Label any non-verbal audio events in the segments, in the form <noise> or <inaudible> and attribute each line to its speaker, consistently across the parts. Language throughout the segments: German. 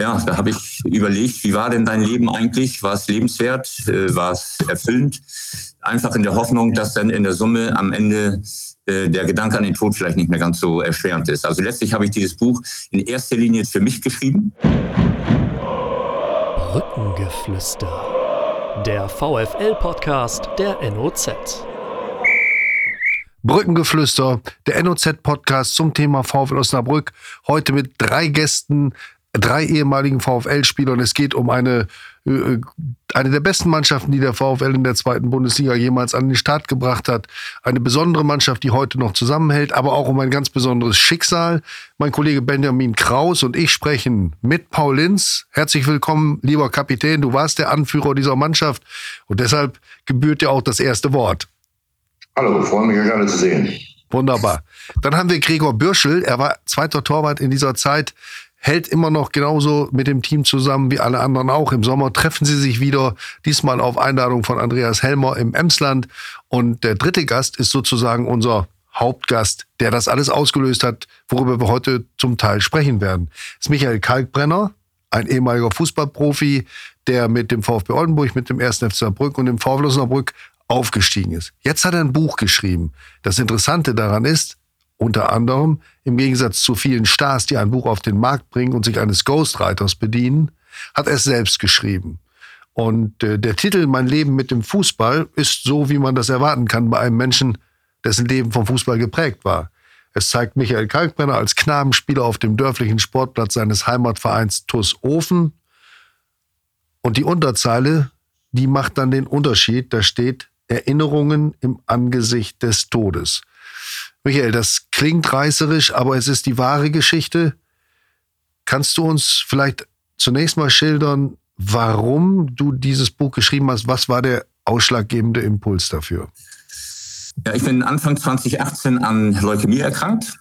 Speaker 1: ja, da habe ich überlegt, wie war denn dein Leben eigentlich? War es lebenswert? Äh, war es erfüllend? Einfach in der Hoffnung, dass dann in der Summe am Ende äh, der Gedanke an den Tod vielleicht nicht mehr ganz so erschwerend ist. Also letztlich habe ich dieses Buch in erster Linie für mich geschrieben.
Speaker 2: Brückengeflüster. Der VFL-Podcast der NOZ.
Speaker 3: Brückengeflüster, der NOZ-Podcast zum Thema VfL Osnabrück. Heute mit drei Gästen, drei ehemaligen VfL-Spielern. Es geht um eine, äh, eine der besten Mannschaften, die der VfL in der zweiten Bundesliga jemals an den Start gebracht hat. Eine besondere Mannschaft, die heute noch zusammenhält, aber auch um ein ganz besonderes Schicksal. Mein Kollege Benjamin Kraus und ich sprechen mit Paul Linz. Herzlich willkommen, lieber Kapitän. Du warst der Anführer dieser Mannschaft und deshalb gebührt dir auch das erste Wort.
Speaker 4: Hallo, freue mich, euch alle zu sehen.
Speaker 3: Wunderbar. Dann haben wir Gregor Bürschel. Er war zweiter Torwart in dieser Zeit hält immer noch genauso mit dem Team zusammen wie alle anderen auch. Im Sommer treffen sie sich wieder, diesmal auf Einladung von Andreas Helmer im Emsland. Und der dritte Gast ist sozusagen unser Hauptgast, der das alles ausgelöst hat, worüber wir heute zum Teil sprechen werden. Das ist Michael Kalkbrenner, ein ehemaliger Fußballprofi, der mit dem VfB Oldenburg, mit dem 1. FC Saarbrücken und dem VfL Osnabrück aufgestiegen ist. Jetzt hat er ein Buch geschrieben. Das Interessante daran ist, unter anderem, im Gegensatz zu vielen Stars, die ein Buch auf den Markt bringen und sich eines Ghostwriters bedienen, hat er es selbst geschrieben. Und äh, der Titel Mein Leben mit dem Fußball ist so, wie man das erwarten kann bei einem Menschen, dessen Leben vom Fußball geprägt war. Es zeigt Michael Kalkbrenner als Knabenspieler auf dem dörflichen Sportplatz seines Heimatvereins TuS Ofen. Und die Unterzeile, die macht dann den Unterschied. Da steht Erinnerungen im Angesicht des Todes. Michael, das klingt reißerisch, aber es ist die wahre Geschichte. Kannst du uns vielleicht zunächst mal schildern, warum du dieses Buch geschrieben hast? Was war der ausschlaggebende Impuls dafür?
Speaker 1: Ja, ich bin Anfang 2018 an Leukämie erkrankt.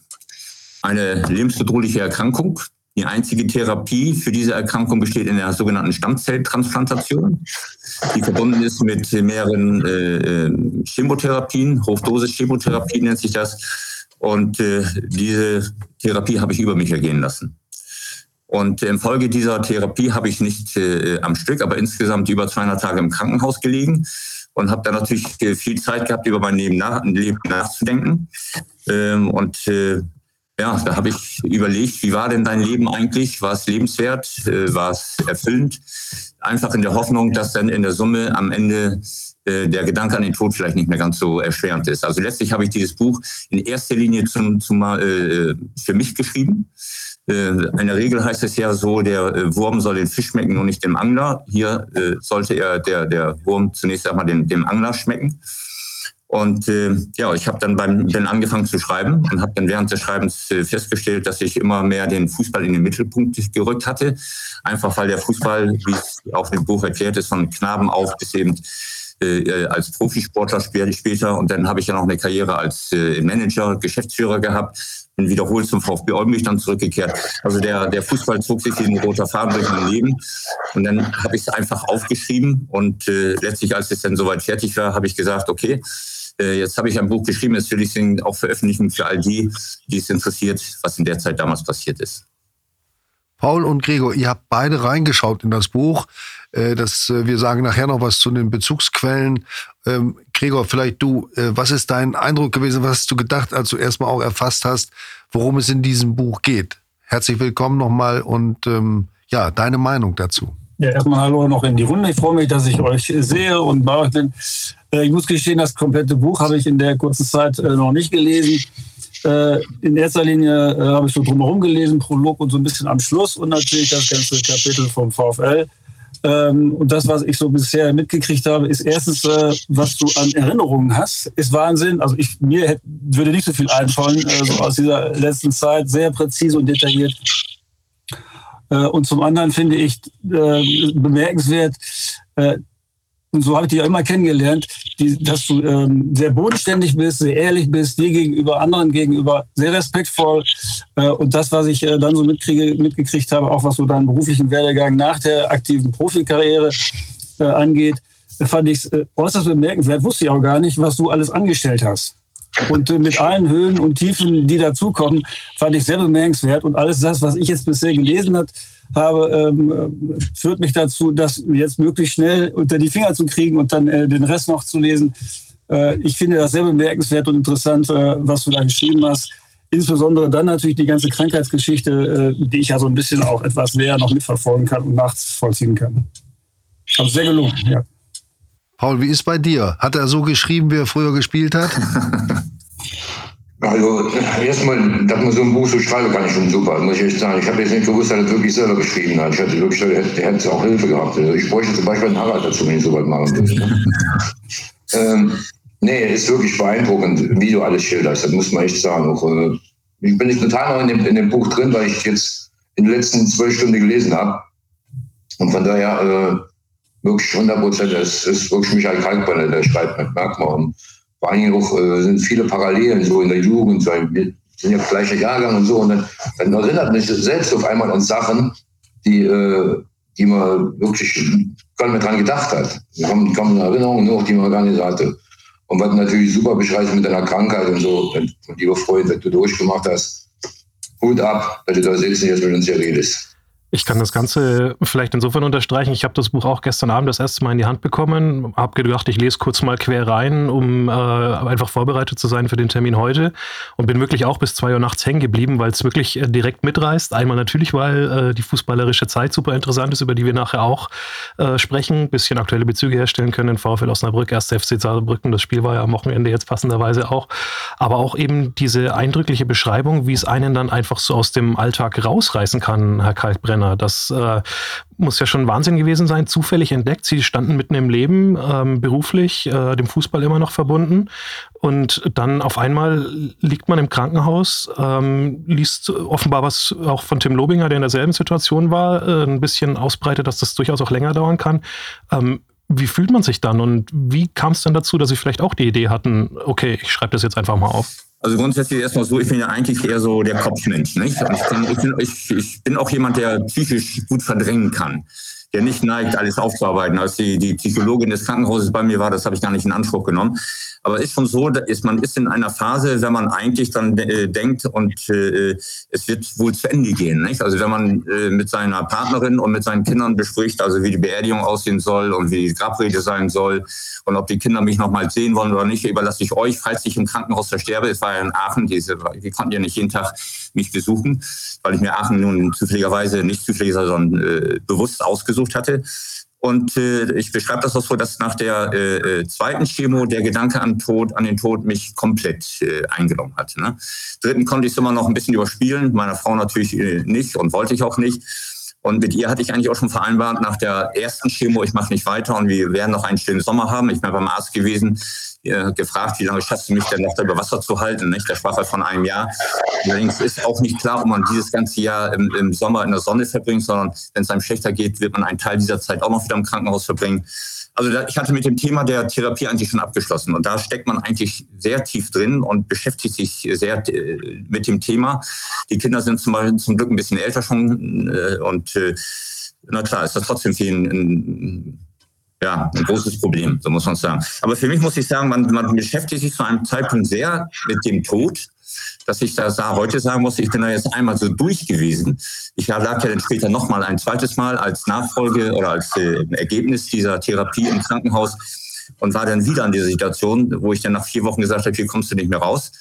Speaker 1: Eine lebensbedrohliche Erkrankung, die einzige Therapie für diese Erkrankung besteht in der sogenannten Stammzelltransplantation, die verbunden ist mit mehreren äh, äh Chemotherapien, Hochdosis-Chemotherapie nennt sich das. Und äh, diese Therapie habe ich über mich ergehen lassen. Und infolge dieser Therapie habe ich nicht äh, am Stück, aber insgesamt über 200 Tage im Krankenhaus gelegen und habe dann natürlich viel Zeit gehabt, über mein Leben, nach, Leben nachzudenken. Ähm, und äh, ja, da habe ich überlegt, wie war denn dein Leben eigentlich? War es lebenswert? Äh, war es erfüllend? Einfach in der Hoffnung, dass dann in der Summe am Ende äh, der Gedanke an den Tod vielleicht nicht mehr ganz so erschwerend ist. Also letztlich habe ich dieses Buch in erster Linie zum, zum, äh, für mich geschrieben. Äh, in der Regel heißt es ja so, der äh, Wurm soll den Fisch schmecken und nicht dem Angler. Hier äh, sollte er der, der Wurm zunächst einmal dem, dem Angler schmecken. Und äh, ja, ich habe dann beim dann angefangen zu schreiben und habe dann während des Schreibens äh, festgestellt, dass ich immer mehr den Fußball in den Mittelpunkt gerückt hatte. Einfach weil der Fußball, wie es auch im Buch erklärt ist, von Knaben auf bis eben äh, als Profisportler später. Und dann habe ich ja noch eine Karriere als äh, Manager, Geschäftsführer gehabt, bin wiederholt zum VfB Oldenburg dann zurückgekehrt. Also der, der Fußball zog sich wie ein roter Faden durch mein Leben. Und dann habe ich es einfach aufgeschrieben und äh, letztlich, als es dann soweit fertig war, habe ich gesagt, okay, äh, jetzt habe ich ein Buch geschrieben, das will ich auch veröffentlichen für all die, die es interessiert, was in der Zeit damals passiert ist.
Speaker 3: Paul und Gregor, ihr habt beide reingeschaut in das Buch. Äh, das, äh, wir sagen nachher noch was zu den Bezugsquellen. Ähm, Gregor, vielleicht du, was ist dein Eindruck gewesen? Was hast du gedacht, als du erstmal auch erfasst hast, worum es in diesem Buch geht? Herzlich willkommen nochmal und ähm, ja, deine Meinung dazu.
Speaker 5: Ja, erstmal Hallo noch in die Runde. Ich freue mich, dass ich euch sehe und bei euch bin. Äh, ich muss gestehen, das komplette Buch habe ich in der kurzen Zeit äh, noch nicht gelesen. Äh, in erster Linie habe ich so drumherum gelesen, Prolog und so ein bisschen am Schluss und natürlich das ganze Kapitel vom VfL. Ähm, und das, was ich so bisher mitgekriegt habe, ist erstens, was du an Erinnerungen hast, ist Wahnsinn. Also ich, mir würde nicht so viel einfallen, so aus dieser letzten Zeit, sehr präzise und detailliert und zum anderen finde ich bemerkenswert, und so habe ich dich ja immer kennengelernt, die, dass du ähm, sehr bodenständig bist, sehr ehrlich bist, dir gegenüber, anderen gegenüber, sehr respektvoll. Äh, und das, was ich äh, dann so mitkriege, mitgekriegt habe, auch was so deinen beruflichen Werdegang nach der aktiven Profikarriere äh, angeht, fand ich äh, äußerst bemerkenswert. Wusste ich auch gar nicht, was du alles angestellt hast. Und äh, mit allen Höhen und Tiefen, die dazukommen, fand ich sehr bemerkenswert. Und alles das, was ich jetzt bisher gelesen hat, habe, ähm, führt mich dazu, das jetzt möglichst schnell unter die Finger zu kriegen und dann äh, den Rest noch zu lesen. Äh, ich finde das sehr bemerkenswert und interessant, äh, was du da geschrieben hast. Insbesondere dann natürlich die ganze Krankheitsgeschichte, äh, die ich ja so ein bisschen auch etwas näher noch mitverfolgen kann und nachvollziehen kann. Also sehr gelungen, ja.
Speaker 3: Paul, wie ist bei dir? Hat er so geschrieben, wie er früher gespielt hat? <laughs>
Speaker 4: Also erstmal, dass man so ein Buch so schreiben kann, ich schon super, muss ich echt sagen. Ich habe jetzt nicht gewusst, dass er das wirklich selber geschrieben hat. Ich hatte wirklich, der hätte auch Hilfe gehabt. Also ich bräuchte zum Beispiel einen Harald dazu, wenn ich sowas machen würde. <laughs> ähm, nee, ist wirklich beeindruckend, wie du alles schilderst. Das muss man echt sagen. Auch, äh, ich bin nicht total noch in dem, in dem Buch drin, weil ich jetzt in den letzten zwölf Stunden gelesen habe. Und von daher äh, wirklich 100 Prozent, es ist wirklich Michael Kalkbrenner, der schreibt mit Merkmal vor allen auch äh, sind viele Parallelen so in der Jugend, so, wir sind ja gleicher Jahrgang und so. Und dann, dann erinnert mich selbst auf einmal an Sachen, die, äh, die man wirklich gar nicht mehr dran gedacht hat. Wir haben, kommen Erinnerungen noch, die man gar nicht hatte. Und was natürlich super beschreibst mit deiner Krankheit und so, und lieber Freund, was du durchgemacht hast, Hut ab, dass du da sitzt und jetzt mit uns hier redest.
Speaker 6: Ich kann das Ganze vielleicht insofern unterstreichen. Ich habe das Buch auch gestern Abend das erste Mal in die Hand bekommen, habe gedacht, ich lese kurz mal quer rein, um äh, einfach vorbereitet zu sein für den Termin heute und bin wirklich auch bis zwei Uhr nachts hängen geblieben, weil es wirklich äh, direkt mitreißt. Einmal natürlich, weil äh, die fußballerische Zeit super interessant ist, über die wir nachher auch äh, sprechen, bisschen aktuelle Bezüge herstellen können. VfL Osnabrück, 1. FC Saarbrücken, das Spiel war ja am Wochenende jetzt passenderweise auch. Aber auch eben diese eindrückliche Beschreibung, wie es einen dann einfach so aus dem Alltag rausreißen kann, Herr Kalkbrenner Renner. Das äh, muss ja schon Wahnsinn gewesen sein, zufällig entdeckt. Sie standen mitten im Leben, ähm, beruflich, äh, dem Fußball immer noch verbunden. Und dann auf einmal liegt man im Krankenhaus, ähm, liest offenbar was auch von Tim Lobinger, der in derselben Situation war, äh, ein bisschen ausbreitet, dass das durchaus auch länger dauern kann. Ähm, wie fühlt man sich dann und wie kam es dann dazu, dass Sie vielleicht auch die Idee hatten, okay, ich schreibe das jetzt einfach mal auf?
Speaker 1: Also grundsätzlich erstmal so, ich bin ja eigentlich eher so der Kopfmensch. Nicht? Und ich, kann, ich, bin, ich, ich bin auch jemand, der psychisch gut verdrängen kann der nicht neigt, alles aufzuarbeiten. Als die, die Psychologin des Krankenhauses bei mir war, das habe ich gar nicht in Anspruch genommen. Aber ist schon so, ist, man ist in einer Phase, wenn man eigentlich dann äh, denkt und äh, es wird wohl zu Ende gehen. Nicht? Also wenn man äh, mit seiner Partnerin und mit seinen Kindern bespricht, also wie die Beerdigung aussehen soll und wie die Grabrede sein soll und ob die Kinder mich noch mal sehen wollen oder nicht, überlasse ich euch, falls ich im Krankenhaus versterbe. Es war ja in Aachen, die, die konnten ja nicht jeden Tag mich besuchen, weil ich mir Aachen nun zufälligerweise, nicht zufällig, sondern äh, bewusst ausgesucht hatte. Und äh, ich beschreibe das auch so, dass nach der äh, äh, zweiten Chemo der Gedanke an Tod, an den Tod mich komplett äh, eingenommen hat. Ne? Dritten konnte ich es immer noch ein bisschen überspielen, meiner Frau natürlich äh, nicht und wollte ich auch nicht. Und mit ihr hatte ich eigentlich auch schon vereinbart, nach der ersten Chemo, ich mache nicht weiter und wir werden noch einen schönen Sommer haben. Ich bin beim Arzt gewesen, äh, gefragt, wie lange schaffst du mich denn noch da über Wasser zu halten? Nicht? Der sprach von einem Jahr. Allerdings ist auch nicht klar, ob man dieses ganze Jahr im, im Sommer in der Sonne verbringt, sondern wenn es einem schlechter geht, wird man einen Teil dieser Zeit auch noch wieder im Krankenhaus verbringen. Also da, ich hatte mit dem Thema der Therapie eigentlich schon abgeschlossen und da steckt man eigentlich sehr tief drin und beschäftigt sich sehr äh, mit dem Thema. Die Kinder sind zum, Beispiel, zum Glück ein bisschen älter schon äh, und äh, na klar, ist das trotzdem für ihn ein, ja, ein großes Problem, so muss man sagen. Aber für mich muss ich sagen, man, man beschäftigt sich zu einem Zeitpunkt sehr mit dem Tod dass ich da heute sagen muss, ich bin da jetzt einmal so durch gewesen. Ich lag ja dann später nochmal ein zweites Mal als Nachfolge oder als äh, Ergebnis dieser Therapie im Krankenhaus und war dann wieder in dieser Situation, wo ich dann nach vier Wochen gesagt habe, hier kommst du nicht mehr raus.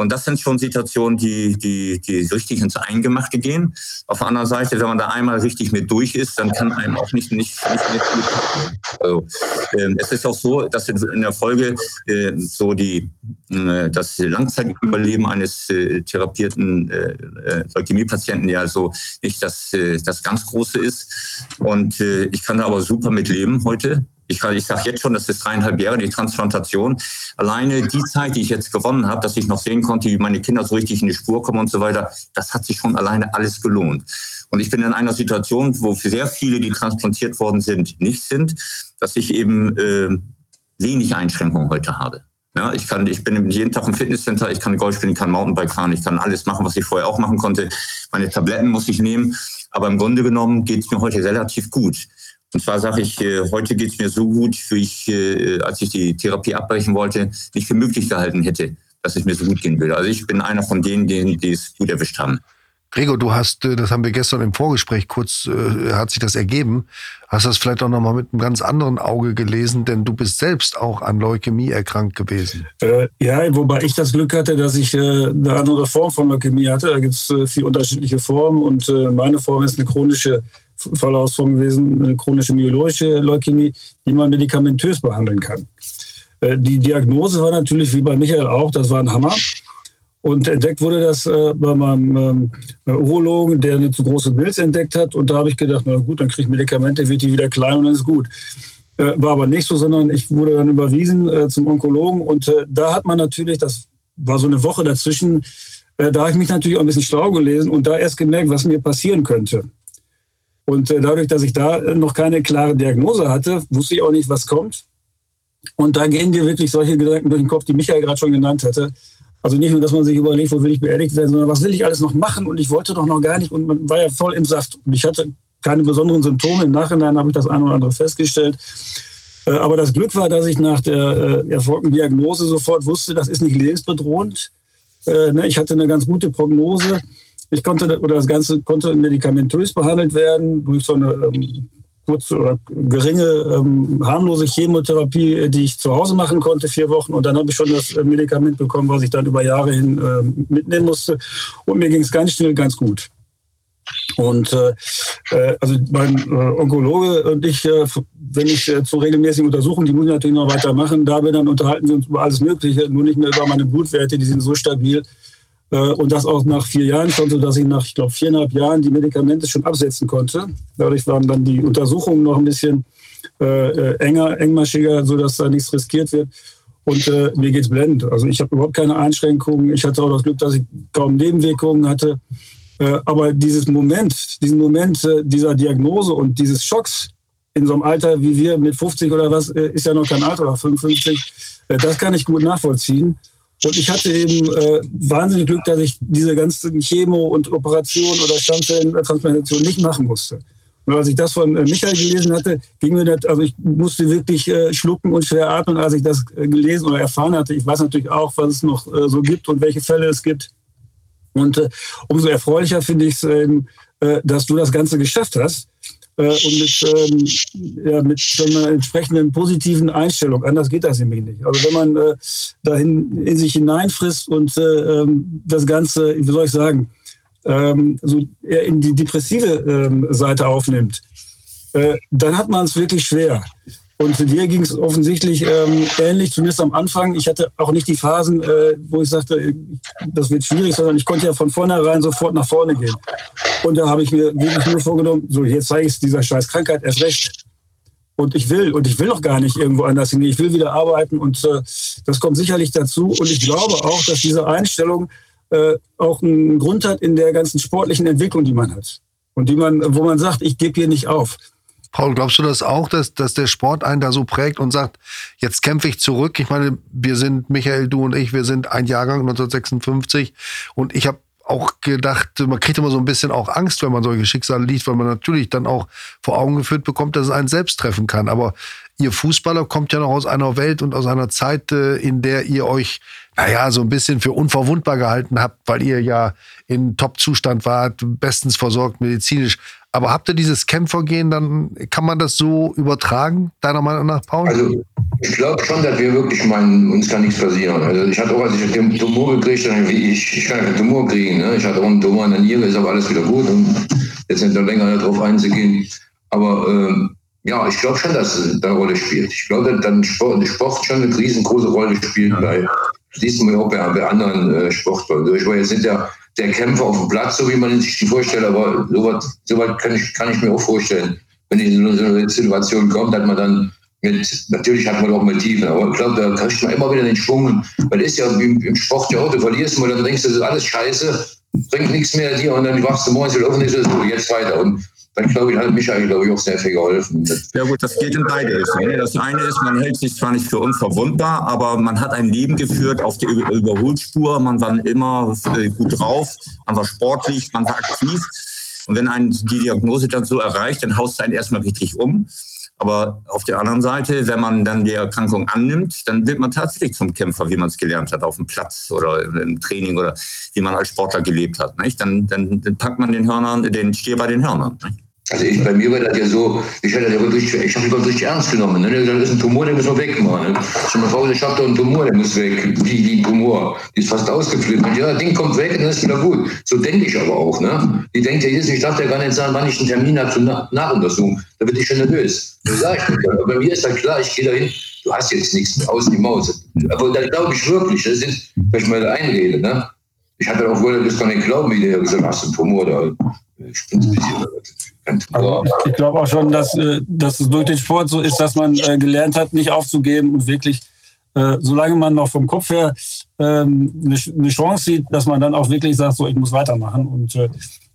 Speaker 1: Und das sind schon Situationen, die, die, die richtig ins Eingemachte gehen. Auf der anderen Seite, wenn man da einmal richtig mit durch ist, dann kann einem auch nicht, nicht, nicht passieren. Also, äh, es ist auch so, dass in der Folge äh, so die, äh, das Langzeitüberleben eines äh, therapierten äh, äh, Leukämiepatienten ja so nicht das, äh, das ganz Große ist. Und ich kann da aber super mit leben heute. Ich, ich sage jetzt schon, das ist dreieinhalb Jahre, die Transplantation. Alleine die Zeit, die ich jetzt gewonnen habe, dass ich noch sehen konnte, wie meine Kinder so richtig in die Spur kommen und so weiter, das hat sich schon alleine alles gelohnt. Und ich bin in einer Situation, wo sehr viele, die transplantiert worden sind, nicht sind, dass ich eben äh, wenig Einschränkungen heute habe. Ja, ich kann, ich bin jeden Tag im Fitnesscenter, ich kann Golf spielen, ich kann Mountainbike fahren, ich kann alles machen, was ich vorher auch machen konnte. Meine Tabletten muss ich nehmen, aber im Grunde genommen geht es mir heute relativ gut. Und zwar sage ich, äh, heute geht es mir so gut, wie ich, äh, als ich die Therapie abbrechen wollte, nicht für möglich gehalten hätte. dass es mir so gut gehen will. Also ich bin einer von denen, die, die es gut erwischt haben.
Speaker 3: Gregor, du hast, äh, das haben wir gestern im Vorgespräch kurz, äh, hat sich das ergeben, hast das vielleicht auch nochmal mit einem ganz anderen Auge gelesen, denn du bist selbst auch an Leukämie erkrankt gewesen.
Speaker 5: Äh, ja, wobei ich das Glück hatte, dass ich äh, eine andere Form von Leukämie hatte. Da gibt es äh, vier unterschiedliche Formen und äh, meine Form ist eine chronische Verlaufsform gewesen, eine chronische myeloische Leukämie, die man medikamentös behandeln kann. die Diagnose war natürlich wie bei Michael auch, das war ein Hammer. Und entdeckt wurde das äh, bei meinem ähm, Urologen, der eine zu große Milz entdeckt hat. Und da habe ich gedacht, na gut, dann kriege ich Medikamente, wird die wieder klein und dann ist gut. Äh, war aber nicht so, sondern ich wurde dann überwiesen äh, zum Onkologen. Und äh, da hat man natürlich, das war so eine Woche dazwischen, äh, da habe ich mich natürlich auch ein bisschen schlau gelesen und da erst gemerkt, was mir passieren könnte. Und äh, dadurch, dass ich da noch keine klare Diagnose hatte, wusste ich auch nicht, was kommt. Und da gehen dir wirklich solche Gedanken durch den Kopf, die Michael gerade schon genannt hatte. Also nicht nur, dass man sich überlegt, wo will ich beerdigt werden, sondern was will ich alles noch machen und ich wollte doch noch gar nicht und man war ja voll im Saft. Und ich hatte keine besonderen Symptome. Im Nachhinein habe ich das eine oder andere festgestellt. Äh, aber das Glück war, dass ich nach der äh, erfolgten Diagnose sofort wusste, das ist nicht lebensbedrohend. Äh, ne, ich hatte eine ganz gute Prognose. Ich konnte, oder das Ganze konnte medikamentös behandelt werden durch so eine ähm, kurze oder geringe, ähm, harmlose Chemotherapie, die ich zu Hause machen konnte, vier Wochen. Und dann habe ich schon das äh, Medikament bekommen, was ich dann über Jahre hin äh, mitnehmen musste. Und mir ging es ganz schnell ganz gut. Und äh, äh, also mein äh, Onkologe und ich, äh, wenn ich äh, zu regelmäßigen Untersuchungen, die muss ich natürlich noch weitermachen, da bin dann unterhalten wir uns über alles Mögliche, nur nicht mehr über meine Blutwerte, die sind so stabil, und das auch nach vier Jahren schon, sodass ich nach, ich glaube, viereinhalb Jahren die Medikamente schon absetzen konnte. Dadurch waren dann die Untersuchungen noch ein bisschen äh, äh enger, engmaschiger, sodass da nichts riskiert wird. Und äh, mir geht's blendend. Also ich habe überhaupt keine Einschränkungen. Ich hatte auch das Glück, dass ich kaum Nebenwirkungen hatte. Äh, aber dieses Moment, diesen Moment äh, dieser Diagnose und dieses Schocks in so einem Alter wie wir mit 50 oder was, äh, ist ja noch kein Alter, oder 55, äh, das kann ich gut nachvollziehen. Und ich hatte eben äh, wahnsinnig Glück, dass ich diese ganzen Chemo- und Operationen oder Stammzellentransplantation nicht machen musste. Und als ich das von äh, Michael gelesen hatte, ging mir das, also ich musste wirklich äh, schlucken und schwer atmen, als ich das äh, gelesen oder erfahren hatte. Ich weiß natürlich auch, was es noch äh, so gibt und welche Fälle es gibt. Und äh, umso erfreulicher finde ich es, ähm, äh, dass du das Ganze geschafft hast äh, und mit, ähm, ja, mit einer entsprechenden positiven Einstellung. Anders geht das nämlich nicht. Also wenn man äh, dahin in sich hineinfrisst und äh, ähm, das Ganze, wie soll ich sagen, ähm, so eher in die depressive ähm, Seite aufnimmt, äh, dann hat man es wirklich schwer. Und dir ging es offensichtlich ähm, ähnlich, zumindest am Anfang. Ich hatte auch nicht die Phasen, äh, wo ich sagte, das wird schwierig, sondern ich konnte ja von vornherein sofort nach vorne gehen. Und da habe ich mir wirklich nur vorgenommen, so jetzt zeige ich es dieser scheiß Krankheit erst recht. Und ich will, und ich will noch gar nicht irgendwo anders hin. Ich will wieder arbeiten und äh, das kommt sicherlich dazu. Und ich glaube auch, dass diese Einstellung äh, auch einen Grund hat in der ganzen sportlichen Entwicklung, die man hat. Und die man, wo man sagt, ich gebe hier nicht auf.
Speaker 3: Paul, glaubst du das auch, dass, dass der Sport einen da so prägt und sagt, jetzt kämpfe ich zurück? Ich meine, wir sind, Michael, du und ich, wir sind ein Jahrgang 1956 und ich habe auch gedacht, man kriegt immer so ein bisschen auch Angst, wenn man solche Schicksale liest, weil man natürlich dann auch vor Augen geführt bekommt, dass es einen selbst treffen kann. Aber ihr Fußballer kommt ja noch aus einer Welt und aus einer Zeit, äh, in der ihr euch, naja, so ein bisschen für unverwundbar gehalten habt, weil ihr ja in Top-Zustand wart, bestens versorgt medizinisch. Aber habt ihr dieses Kämpfergehen, dann kann man das so übertragen, deiner Meinung nach, Paul?
Speaker 4: Also ich glaube schon, dass wir wirklich meinen, uns kann nichts passieren. Also ich hatte auch, als ich den Tumor gekriegt habe, wie ich, ich kann keinen Tumor kriegen. Ne? Ich hatte auch einen Tumor in der Niere, ist aber alles wieder gut. Und jetzt nicht noch länger darauf einzugehen. Aber ähm, ja, ich glaube schon, dass es eine Rolle spielt. Ich glaube, dass dann Sport, Sport schon eine riesengroße Rolle spielt, weil siehst du auch bei, bei anderen äh, Sportlern. Ich war jetzt nicht der der Kämpfer auf dem Platz, so wie man sich die vorstellt. Aber sowas, sowas kann, ich, kann ich mir auch vorstellen. Wenn in so eine Situation kommt, dass man dann mit, natürlich hat man auch mal Tiefen, aber ich glaube, da kriegt man immer wieder den Schwung. Weil ist ja wie im Sport ja auch, du verlierst mal, dann denkst du, das ist alles scheiße, bringt nichts mehr dir und dann wachst du morgens wieder auf und so, jetzt weiter. Und glaube ich, hat Michael, glaube ich, auch sehr viel geholfen.
Speaker 1: Ja gut, das geht in beide Richtungen. Das eine ist, man hält sich zwar nicht für unverwundbar, aber man hat ein Leben geführt auf der Überholspur, man war immer äh, gut drauf, man war sportlich, man war aktiv. Und wenn einen die Diagnose dann so erreicht, dann haust du einen erstmal richtig um. Aber auf der anderen Seite, wenn man dann die Erkrankung annimmt, dann wird man tatsächlich zum Kämpfer, wie man es gelernt hat, auf dem Platz oder im Training oder wie man als Sportler gelebt hat. Nicht? Dann, dann, dann packt man den Hörnern, den Stier bei den Hörnern. Nicht?
Speaker 4: Also ich, bei mir war das ja so, ich hätte das wirklich, ich habe das richtig ernst genommen. Ne? Das ist ein Tumor, der muss man wegmachen. Ne? Schon mal Frau, ich habe da einen Tumor, der muss weg. Wie, ein Tumor. Die ist fast ausgeflippt. Ja, das Ding kommt weg dann ist wieder gut. So denke ich aber auch. Ne? Die denkt ja jetzt, ich darf ja gar nicht sagen, wann ich einen Termin habe zur Nach Nachuntersuchung. Da wird ich schon nervös. Das sage ich nicht. Aber bei mir ist das klar, ich gehe dahin, du hast jetzt nichts aus die Maus. Aber da glaube ich wirklich, das ist, dass ich mal einrede. Ne? Ich hatte auch wohl das gar nicht glauben, wie der gesagt hat, hast du einen Tumor da. Ich bin ein bisschen
Speaker 5: also ich glaube auch schon, dass, äh, dass es durch den Sport so ist, dass man äh, gelernt hat, nicht aufzugeben und wirklich, äh, solange man noch vom Kopf her ähm, eine Chance sieht, dass man dann auch wirklich sagt, so ich muss weitermachen. Und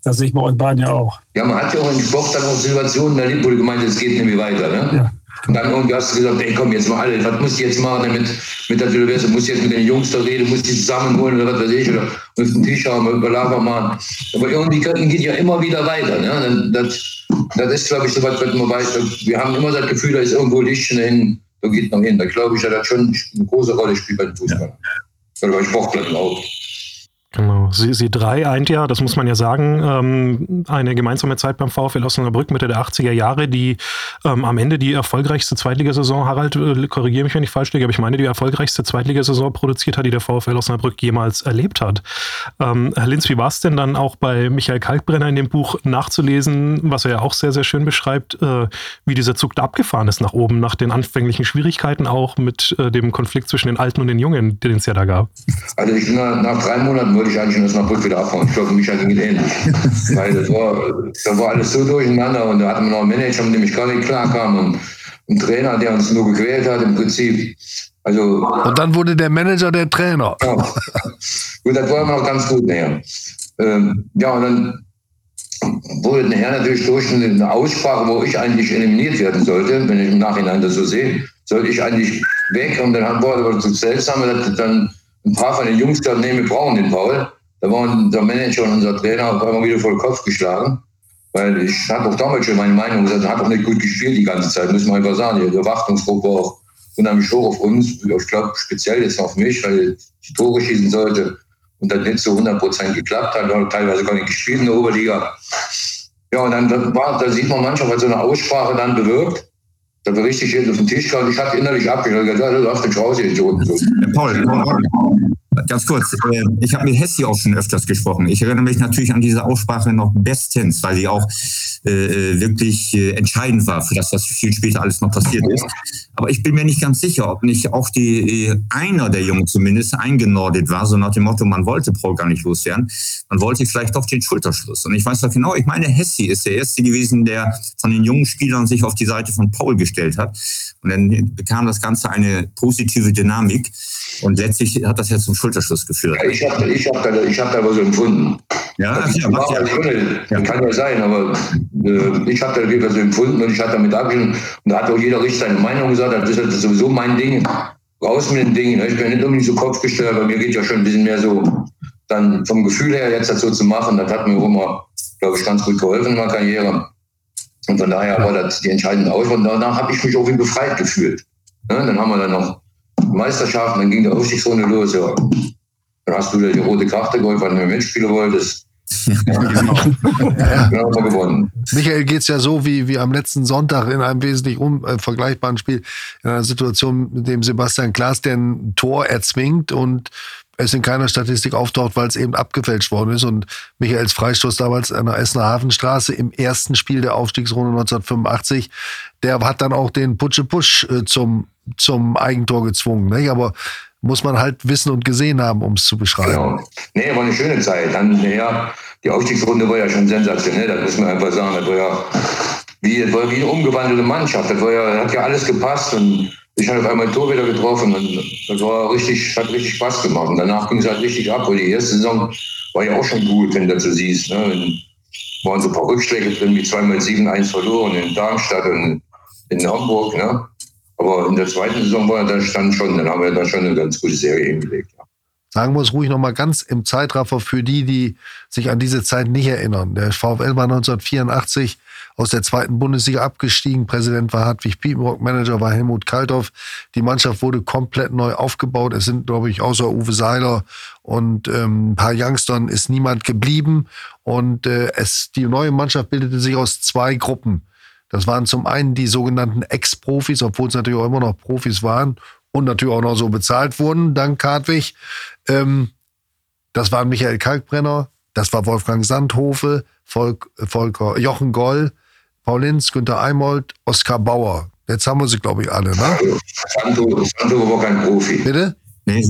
Speaker 5: das sehe ich bei euch beiden ja auch.
Speaker 4: Ja, man hat ja auch im Sport dann auch Situationen erlebt, wo du gemeint hast, es geht mehr weiter. Ne? Ja. Und dann irgendwie hast du gesagt, ey, komm, jetzt mal alle, was musst du jetzt machen damit, mit der Silvester? Musst du jetzt mit den Jungs da reden, musst du die zusammenholen oder was weiß ich, oder auf den Tisch haben, über Lager machen. Aber irgendwie geht ja immer wieder weiter. Ne? Das, das ist, glaube ich, so was, was man weiß. Wir haben immer das Gefühl, da ist irgendwo Licht hin, da geht noch hin. Da glaube ich, dass das schon eine große Rolle spielt bei den Fußballern. Ja. Oder bei Sportlern auch.
Speaker 6: Genau. Sie, Sie drei eint ja, das muss man ja sagen, ähm, eine gemeinsame Zeit beim VfL Osnabrück Mitte der 80er Jahre, die ähm, am Ende die erfolgreichste Zweitligasaison, Harald, äh, korrigiere mich, wenn ich falsch liege, aber ich meine, die erfolgreichste Zweitligasaison produziert hat, die der VfL Osnabrück jemals erlebt hat. Ähm, Herr Linz, wie war es denn dann auch bei Michael Kalkbrenner in dem Buch nachzulesen, was er ja auch sehr, sehr schön beschreibt, äh, wie dieser Zug da abgefahren ist nach oben, nach den anfänglichen Schwierigkeiten auch mit äh, dem Konflikt zwischen den Alten und den Jungen, den es ja da gab?
Speaker 4: Also ich bin nach, nach drei Monaten wollte ich eigentlich in Osnabrück wieder abhauen. Ich glaube, mich hat ging ähnlich. Weil das war, das war alles so durcheinander und da hatten wir noch einen Manager, mit dem ich gar nicht klar kam und einen Trainer, der uns nur gequält hat im Prinzip. Also,
Speaker 3: und dann wurde der Manager der Trainer.
Speaker 4: Ja. Gut, das war noch ganz gut näher. Ähm, ja, und dann wurde nachher natürlich durch eine Aussprache, wo ich eigentlich eliminiert werden sollte, wenn ich im Nachhinein das so sehe, sollte ich eigentlich weg. Und dann war aber so seltsam, dass dann ein paar von den Jungs gesagt, nee, wir brauchen den Paul. Da waren der Manager und unser Trainer auf einmal wieder vor den Kopf geschlagen. Weil ich habe auch damals schon meine Meinung gesagt, er hat auch nicht gut gespielt die ganze Zeit, muss man einfach sagen. Der Wartungsdruck war auch unheimlich hoch auf uns. Ich glaube, speziell jetzt auf mich, weil ich Tore schießen sollte und das nicht so 100 Prozent geklappt hat, oder teilweise gar nicht gespielt in der Oberliga. Ja, und dann war, da sieht man manchmal, was so eine Aussprache dann bewirkt. Da berichte ich jetzt auf den Tisch und ich hatte innerlich ja, du darfst nicht raus, Idioten.
Speaker 1: Paul, Paul, Ganz kurz, äh, ich habe mit Hessi auch schon öfters gesprochen. Ich erinnere mich natürlich an diese Aussprache noch bestens, weil sie auch äh, äh, wirklich äh, entscheidend war für das, was viel später alles noch passiert ist. Aber ich bin mir nicht ganz sicher, ob nicht auch die äh, einer der Jungen zumindest eingenordet war, so nach dem Motto, man wollte Paul gar nicht loswerden. Man wollte vielleicht doch den Schulterschluss. Und ich weiß doch genau, ich meine, Hessi ist der Erste gewesen, der von den jungen Spielern sich auf die Seite von Paul gestellt hat. Und dann bekam das Ganze eine positive Dynamik. Und letztlich hat das ja zum Schulterschluss geführt.
Speaker 4: Ja, ich habe ich hab da, ich hab da was empfunden.
Speaker 1: Ja,
Speaker 4: das ja, macht ja. ja. Kann ja sein, aber äh, ich habe da wirklich was empfunden und ich hatte damit abgestimmt. Und da hat auch jeder richtig seine Meinung gesagt, das ist, das ist sowieso mein Ding. Raus mit den Dingen. Ich bin nicht unbedingt so kopfgestellt, aber mir geht ja schon ein bisschen mehr so, dann vom Gefühl her jetzt das so zu machen, das hat mir immer, glaube ich, ganz gut geholfen in meiner Karriere. Und von daher war das die entscheidende Auswahl. Und danach habe ich mich auch wie befreit gefühlt. Ja, dann haben wir dann noch Meisterschaft, dann ging der Aufstiegsrunde los. Ja. Dann hast du die rote Karte geholt, weil du mehr mitspielen wolltest. Ja, genau.
Speaker 3: genau gewonnen. Michael geht es ja so wie, wie am letzten Sonntag in einem wesentlich unvergleichbaren Spiel, in einer Situation, mit dem Sebastian Klaas den Tor erzwingt und es in keiner Statistik auftaucht, weil es eben abgefälscht worden ist. Und Michaels Freistoß damals an der Essener Hafenstraße im ersten Spiel der Aufstiegsrunde 1985, der hat dann auch den Putsche-Pusch äh, zum, zum Eigentor gezwungen. Nicht? Aber muss man halt wissen und gesehen haben, um es zu beschreiben. Genau.
Speaker 4: Nee, war eine schöne Zeit. Dann, ja, die Aufstiegsrunde war ja schon sensationell, das muss man einfach sagen. Das war ja wie, wie eine umgewandelte Mannschaft. Das war ja, hat ja alles gepasst und ich habe auf einmal Tor wieder getroffen und das war richtig, hat richtig Spaß gemacht. Und danach ging es halt richtig ab. Und die erste Saison war ja auch schon gut, wenn du das so siehst. Ne? waren so ein paar Rückschläge drin, wie zweimal 7-1 verloren in Darmstadt und in Hamburg. Ne? Aber in der zweiten Saison war er stand schon, dann haben wir da schon eine ganz gute Serie hingelegt. Ja.
Speaker 3: Sagen wir es ruhig nochmal ganz im Zeitraffer für die, die sich an diese Zeit nicht erinnern. Der VfL war 1984 aus der zweiten Bundesliga abgestiegen. Präsident war Hartwig Piepenbrock, Manager war Helmut Kalthoff. Die Mannschaft wurde komplett neu aufgebaut. Es sind, glaube ich, außer Uwe Seiler und ähm, ein paar Youngstern ist niemand geblieben. Und äh, es, die neue Mannschaft bildete sich aus zwei Gruppen. Das waren zum einen die sogenannten Ex-Profis, obwohl es natürlich auch immer noch Profis waren und natürlich auch noch so bezahlt wurden, dank Hartwig. Ähm, das waren Michael Kalkbrenner, das war Wolfgang Sandhofe, Volk, Volker, Jochen Goll, Paul Linz, Günter Eimold, Oskar Bauer. Jetzt haben wir sie, glaube ich, alle, ne?
Speaker 4: Sandhofe war kein Profi.
Speaker 3: Bitte?
Speaker 1: Nee,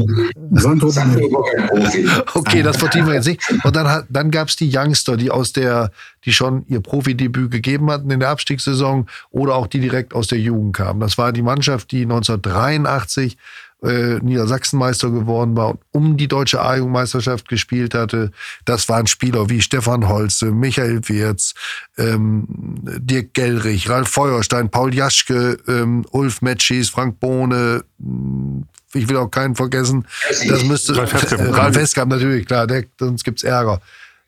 Speaker 4: Sandhofe war kein Profi.
Speaker 3: Okay, das vertiefen wir jetzt nicht. <laughs> Und dann, hat, dann gab es die Youngster, die aus der, die schon ihr Profidebüt gegeben hatten in der Abstiegssaison oder auch die direkt aus der Jugend kamen. Das war die Mannschaft, die 1983 äh, Niedersachsenmeister geworden war und um die deutsche A-Jugendmeisterschaft gespielt hatte. Das waren Spieler wie Stefan Holze, Michael Wirz, ähm, Dirk Gellrich, Ralf Feuerstein, Paul Jaschke, ähm, Ulf Metschis, Frank Bohne, hm, ich will auch keinen vergessen. Das müsste
Speaker 6: Ralf Heskamp.
Speaker 3: Ralf Heskamp natürlich, klar, der, sonst gibt's Ärger.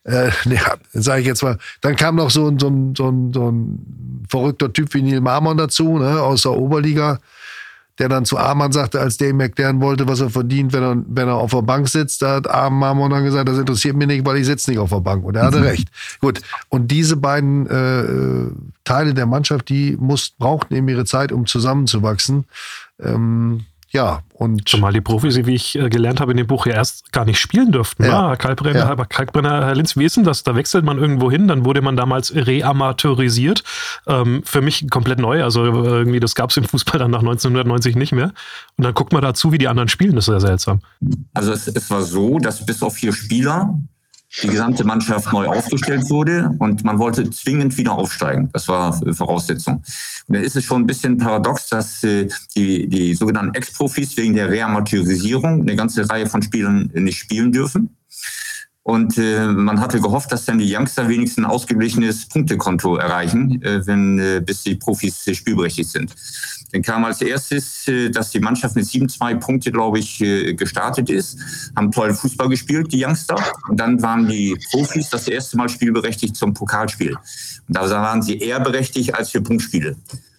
Speaker 3: Äh, <laughs> ja, sage ich jetzt mal. Dann kam noch so ein, so, ein, so, ein, so ein verrückter Typ wie Neil Marmon dazu, ne, aus der Oberliga der dann zu Arman sagte, als der ihm erklären wollte, was er verdient, wenn er, wenn er auf der Bank sitzt, da hat Arman dann gesagt, das interessiert mich nicht, weil ich sitze nicht auf der Bank. Und er hatte recht. Gut. Und diese beiden äh, Teile der Mannschaft, die muss, brauchten eben ihre Zeit, um zusammenzuwachsen. Ähm, ja, und
Speaker 6: Zumal die Profis, wie ich äh, gelernt habe in dem Buch, ja erst gar nicht spielen durften.
Speaker 3: Ja.
Speaker 6: Ja. Kalkbrenner,
Speaker 3: Ja.
Speaker 6: aber Kalkbrenner, Herr Linz, wie ist denn das? Da wechselt man irgendwo hin, dann wurde man damals reamateurisiert. Ähm, für mich komplett neu. Also äh, irgendwie, das gab es im Fußball dann nach 1990 nicht mehr. Und dann guckt man dazu, wie die anderen spielen. Das ist ja seltsam.
Speaker 1: Also es, es war so, dass bis auf vier Spieler die gesamte Mannschaft neu aufgestellt wurde und man wollte zwingend wieder aufsteigen. Das war Voraussetzung. Und dann ist es schon ein bisschen paradox, dass äh, die, die sogenannten Ex-Profis wegen der Reamateurisierung eine ganze Reihe von Spielern nicht spielen dürfen. Und äh, man hatte gehofft, dass dann die Youngster wenigstens ein ausgeglichenes Punktekonto erreichen, äh, wenn äh, bis die Profis äh, spielberechtigt sind. Dann kam als erstes, äh, dass die Mannschaft mit 7-2 Punkte, glaube ich, äh, gestartet ist, haben tollen Fußball gespielt, die Youngster. Und dann waren die Profis das erste Mal spielberechtigt zum Pokalspiel. Und da waren sie eher berechtigt als für Punktspiele.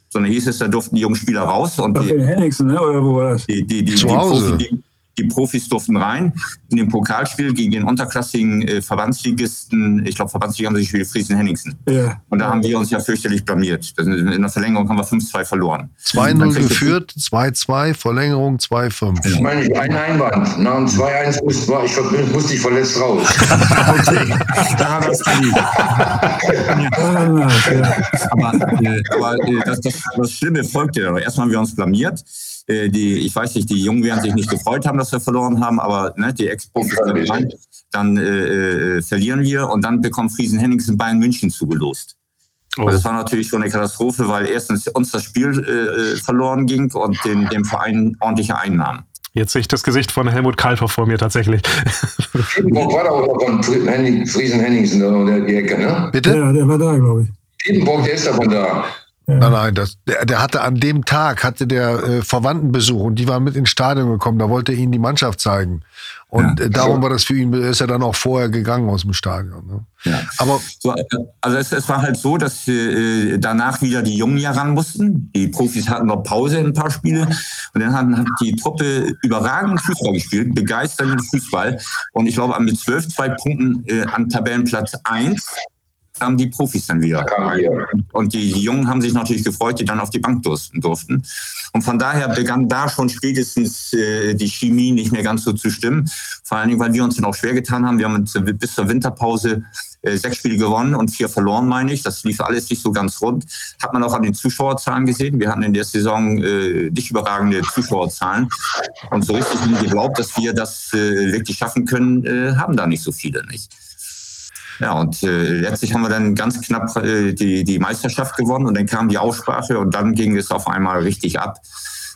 Speaker 1: So, dann hieß es, da durften die jungen Spieler raus und
Speaker 5: Ach,
Speaker 1: die,
Speaker 5: in Henningsen, ne? oder wo war das?
Speaker 1: die, die, die,
Speaker 3: Zu
Speaker 1: die,
Speaker 3: Hause.
Speaker 1: Profi, die, die Profis durften rein in dem Pokalspiel gegen den unterklassigen äh, Verbandsligisten. Ich glaube, Verbandsliga haben sich für Friesen-Henningsen.
Speaker 5: Ja.
Speaker 1: Und da haben wir uns ja fürchterlich blamiert. In der Verlängerung haben wir 5-2 verloren.
Speaker 3: 2-0
Speaker 1: Dann kriegst du-
Speaker 3: geführt, 2-2, Verlängerung 2-5.
Speaker 4: Ich meine, nicht ein Einwand. Nach dem 2-1 musste, ich, musste ich verletzt raus. <laughs>
Speaker 1: Da haben wir es.
Speaker 5: Ah, ja.
Speaker 1: Aber, äh, aber äh, das, das, das Schlimme folgte dann. Erstmal haben wir uns blamiert. Äh, die, ich weiß nicht, die Jungen werden sich nicht gefreut haben, dass wir verloren haben, aber ne, die Ex-Profis rein. dann äh, äh, verlieren wir und dann bekommt Friesen Henningsen Bayern München zugelost.
Speaker 6: Oh.
Speaker 1: Das war natürlich schon eine Katastrophe, weil erstens uns das Spiel äh, äh, verloren ging und den, dem Verein ordentliche Einnahmen.
Speaker 6: Jetzt sehe ich das Gesicht von Helmut Kalthoff vor mir tatsächlich.
Speaker 4: Piepenbrock war da auch von Fri- Henning- Friesen-Henningsen, da oder die Ecke, ne?
Speaker 3: Bitte?
Speaker 5: ja, der war da, glaube ich.
Speaker 4: Piepenbrock, der ist davon da.
Speaker 3: Nein, nein, das, der, der hatte an dem Tag hatte der äh, Verwandtenbesuch und die waren mit ins Stadion gekommen. Da wollte er ihnen die Mannschaft zeigen. Und
Speaker 1: Ja.
Speaker 3: äh, darum war das für ihn, ist er dann auch vorher gegangen aus dem Stadion. Ne?
Speaker 1: Ja.
Speaker 3: Aber
Speaker 1: So, äh, also es, es war halt so, dass äh, danach wieder die Jungen ja ran mussten. Die Profis hatten noch Pause in ein paar Spiele und dann hat, hat die Truppe überragend Fußball gespielt, begeisternden Fußball. Und ich glaube, mit zwölf, zwei Punkten äh, an Tabellenplatz eins kamen die Profis dann wieder. Und die, die Jungen haben sich natürlich gefreut, die dann auf die Bank durften. durften. Und von daher begann da schon spätestens äh, die Chemie nicht mehr ganz so zu stimmen. Vor allen Dingen, weil wir uns dann auch schwer getan haben. Wir haben bis zur Winterpause äh, sechs Spiele gewonnen und vier verloren, meine ich. Das lief alles nicht so ganz rund. Hat man auch an den Zuschauerzahlen gesehen. Wir hatten in der Saison äh, nicht überragende Zuschauerzahlen. Und so richtig geglaubt, dass wir das äh, wirklich schaffen können, äh, haben da nicht so viele, nicht? Ja, und äh, letztlich haben wir dann ganz knapp äh, die, die Meisterschaft gewonnen und dann kam die Aussprache und dann ging es auf einmal richtig ab.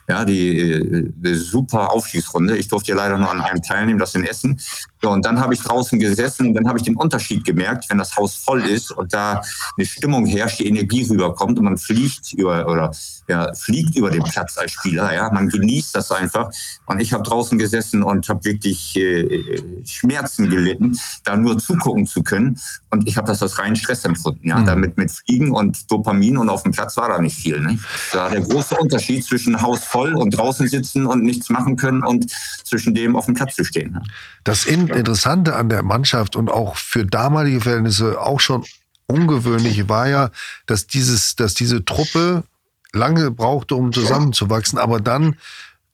Speaker 1: Ja, die, äh, die super Aufstiegsrunde. Ich durfte ja leider nur an einem teilnehmen, das in Essen. So, und dann habe ich draußen gesessen und dann habe ich den Unterschied gemerkt, wenn das Haus voll ist und da eine Stimmung herrscht, die Energie rüberkommt und man fliegt über oder ja, fliegt über den Platz als Spieler. Ja, man genießt das einfach. Und ich habe draußen gesessen und habe wirklich äh, Schmerzen gelitten, da nur zugucken zu können. Und ich habe das als reinen Stress empfunden. Ja, mhm. damit mit Fliegen und Dopamin und auf dem Platz war da nicht viel. Ne? Da der große Unterschied zwischen Haus voll und draußen sitzen und nichts machen können und zwischen dem auf dem Platz zu stehen. Ne?
Speaker 3: Das Interessante an der Mannschaft und auch für damalige Verhältnisse auch schon ungewöhnlich war ja, dass dieses, dass diese Truppe lange brauchte, um zusammenzuwachsen, aber dann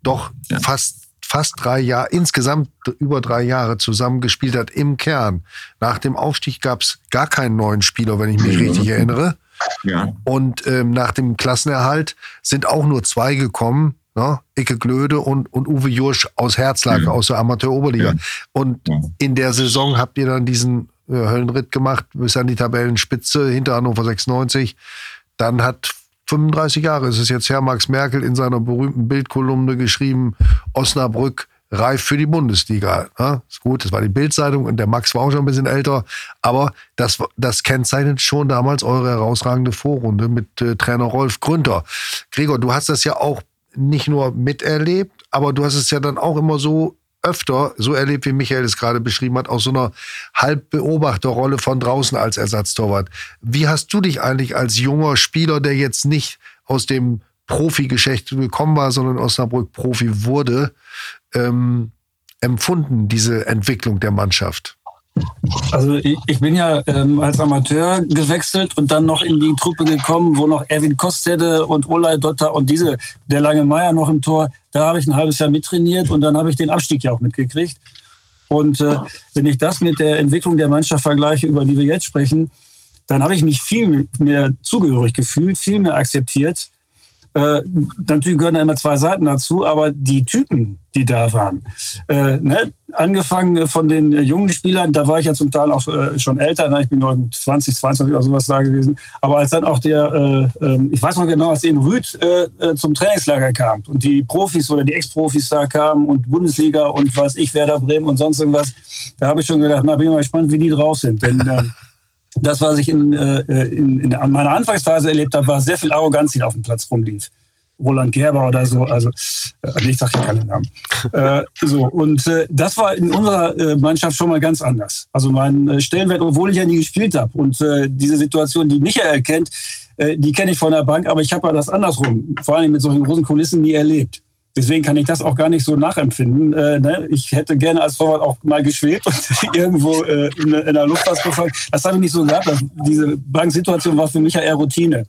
Speaker 3: doch ja. fast fast drei Jahre, insgesamt über drei Jahre zusammengespielt hat im Kern. Nach dem Aufstieg gab es gar keinen neuen Spieler, wenn ich mich mhm. richtig erinnere. Ja. Und ähm, nach dem Klassenerhalt sind auch nur zwei gekommen. Ne? Icke Glöde und, und Uwe Jursch aus Herzlake, ja. aus der Amateur-Oberliga. Ja. Und in der Saison habt ihr dann diesen äh, Höllenritt gemacht bis an die Tabellenspitze hinter Hannover 96. Dann hat 35 Jahre ist es jetzt Herr Max Merkel in seiner berühmten Bildkolumne geschrieben, Osnabrück reif für die Bundesliga. Ja, ist gut, das war die Bildzeitung und der Max war auch schon ein bisschen älter, aber das, das kennzeichnet schon damals eure herausragende Vorrunde mit äh, Trainer Rolf Grünter. Gregor, du hast das ja auch nicht nur miterlebt, aber du hast es ja dann auch immer so öfter so erlebt, wie Michael es gerade beschrieben hat, aus so einer Halbbeobachterrolle von draußen als Ersatztorwart. Wie hast du dich eigentlich als junger Spieler, der jetzt nicht aus dem Profi-Geschäft gekommen war, sondern Osnabrück Profi wurde, ähm, empfunden, diese Entwicklung der Mannschaft?
Speaker 5: Also ich, ich bin ja ähm, als Amateur gewechselt und dann noch in die Truppe gekommen, wo noch Erwin Kostede und Olay Dotter und diese, der Lange Meier noch im Tor, da habe ich ein halbes Jahr mittrainiert und dann habe ich den Abstieg ja auch mitgekriegt. Und äh, wenn ich das mit der Entwicklung der Mannschaft vergleiche, über die wir jetzt sprechen, dann habe ich mich viel mehr zugehörig gefühlt, viel mehr akzeptiert äh, natürlich gehören da immer zwei Seiten dazu, aber die Typen, die da waren, äh, ne? angefangen von den jungen Spielern, da war ich ja zum Teil auch äh, schon älter, ne? ich bin 20, 22 oder sowas da gewesen, aber als dann auch der, äh, ähm, ich weiß noch genau, als eben Rüd äh, äh, zum Trainingslager kam und die Profis oder die Ex-Profis da kamen und Bundesliga und weiß ich, Werder Bremen und sonst irgendwas, da habe ich schon gedacht, na, bin ich mal gespannt, wie die drauf sind, denn das, was ich in, äh, in, in meiner Anfangsphase erlebt habe, war sehr viel Arroganz, die auf dem Platz rumlief. Roland Gerber oder so, also äh, ich sage hier keinen Namen. Äh, so und äh, das war in unserer äh, Mannschaft schon mal ganz anders. Also mein äh, Stellenwert, obwohl ich ja nie gespielt habe und äh, diese Situation, die Michael kennt, äh, die kenne ich von der Bank, aber ich habe ja das andersrum, vor allem mit solchen großen Kulissen nie erlebt. Deswegen kann ich das auch gar nicht so nachempfinden. Äh, ne? Ich hätte gerne als Torwart auch mal geschwebt und <laughs> irgendwo äh, in, in, der Luft was gefallen. Das habe ich nicht so gehabt. Das, diese Banksituation war für mich ja eher Routine.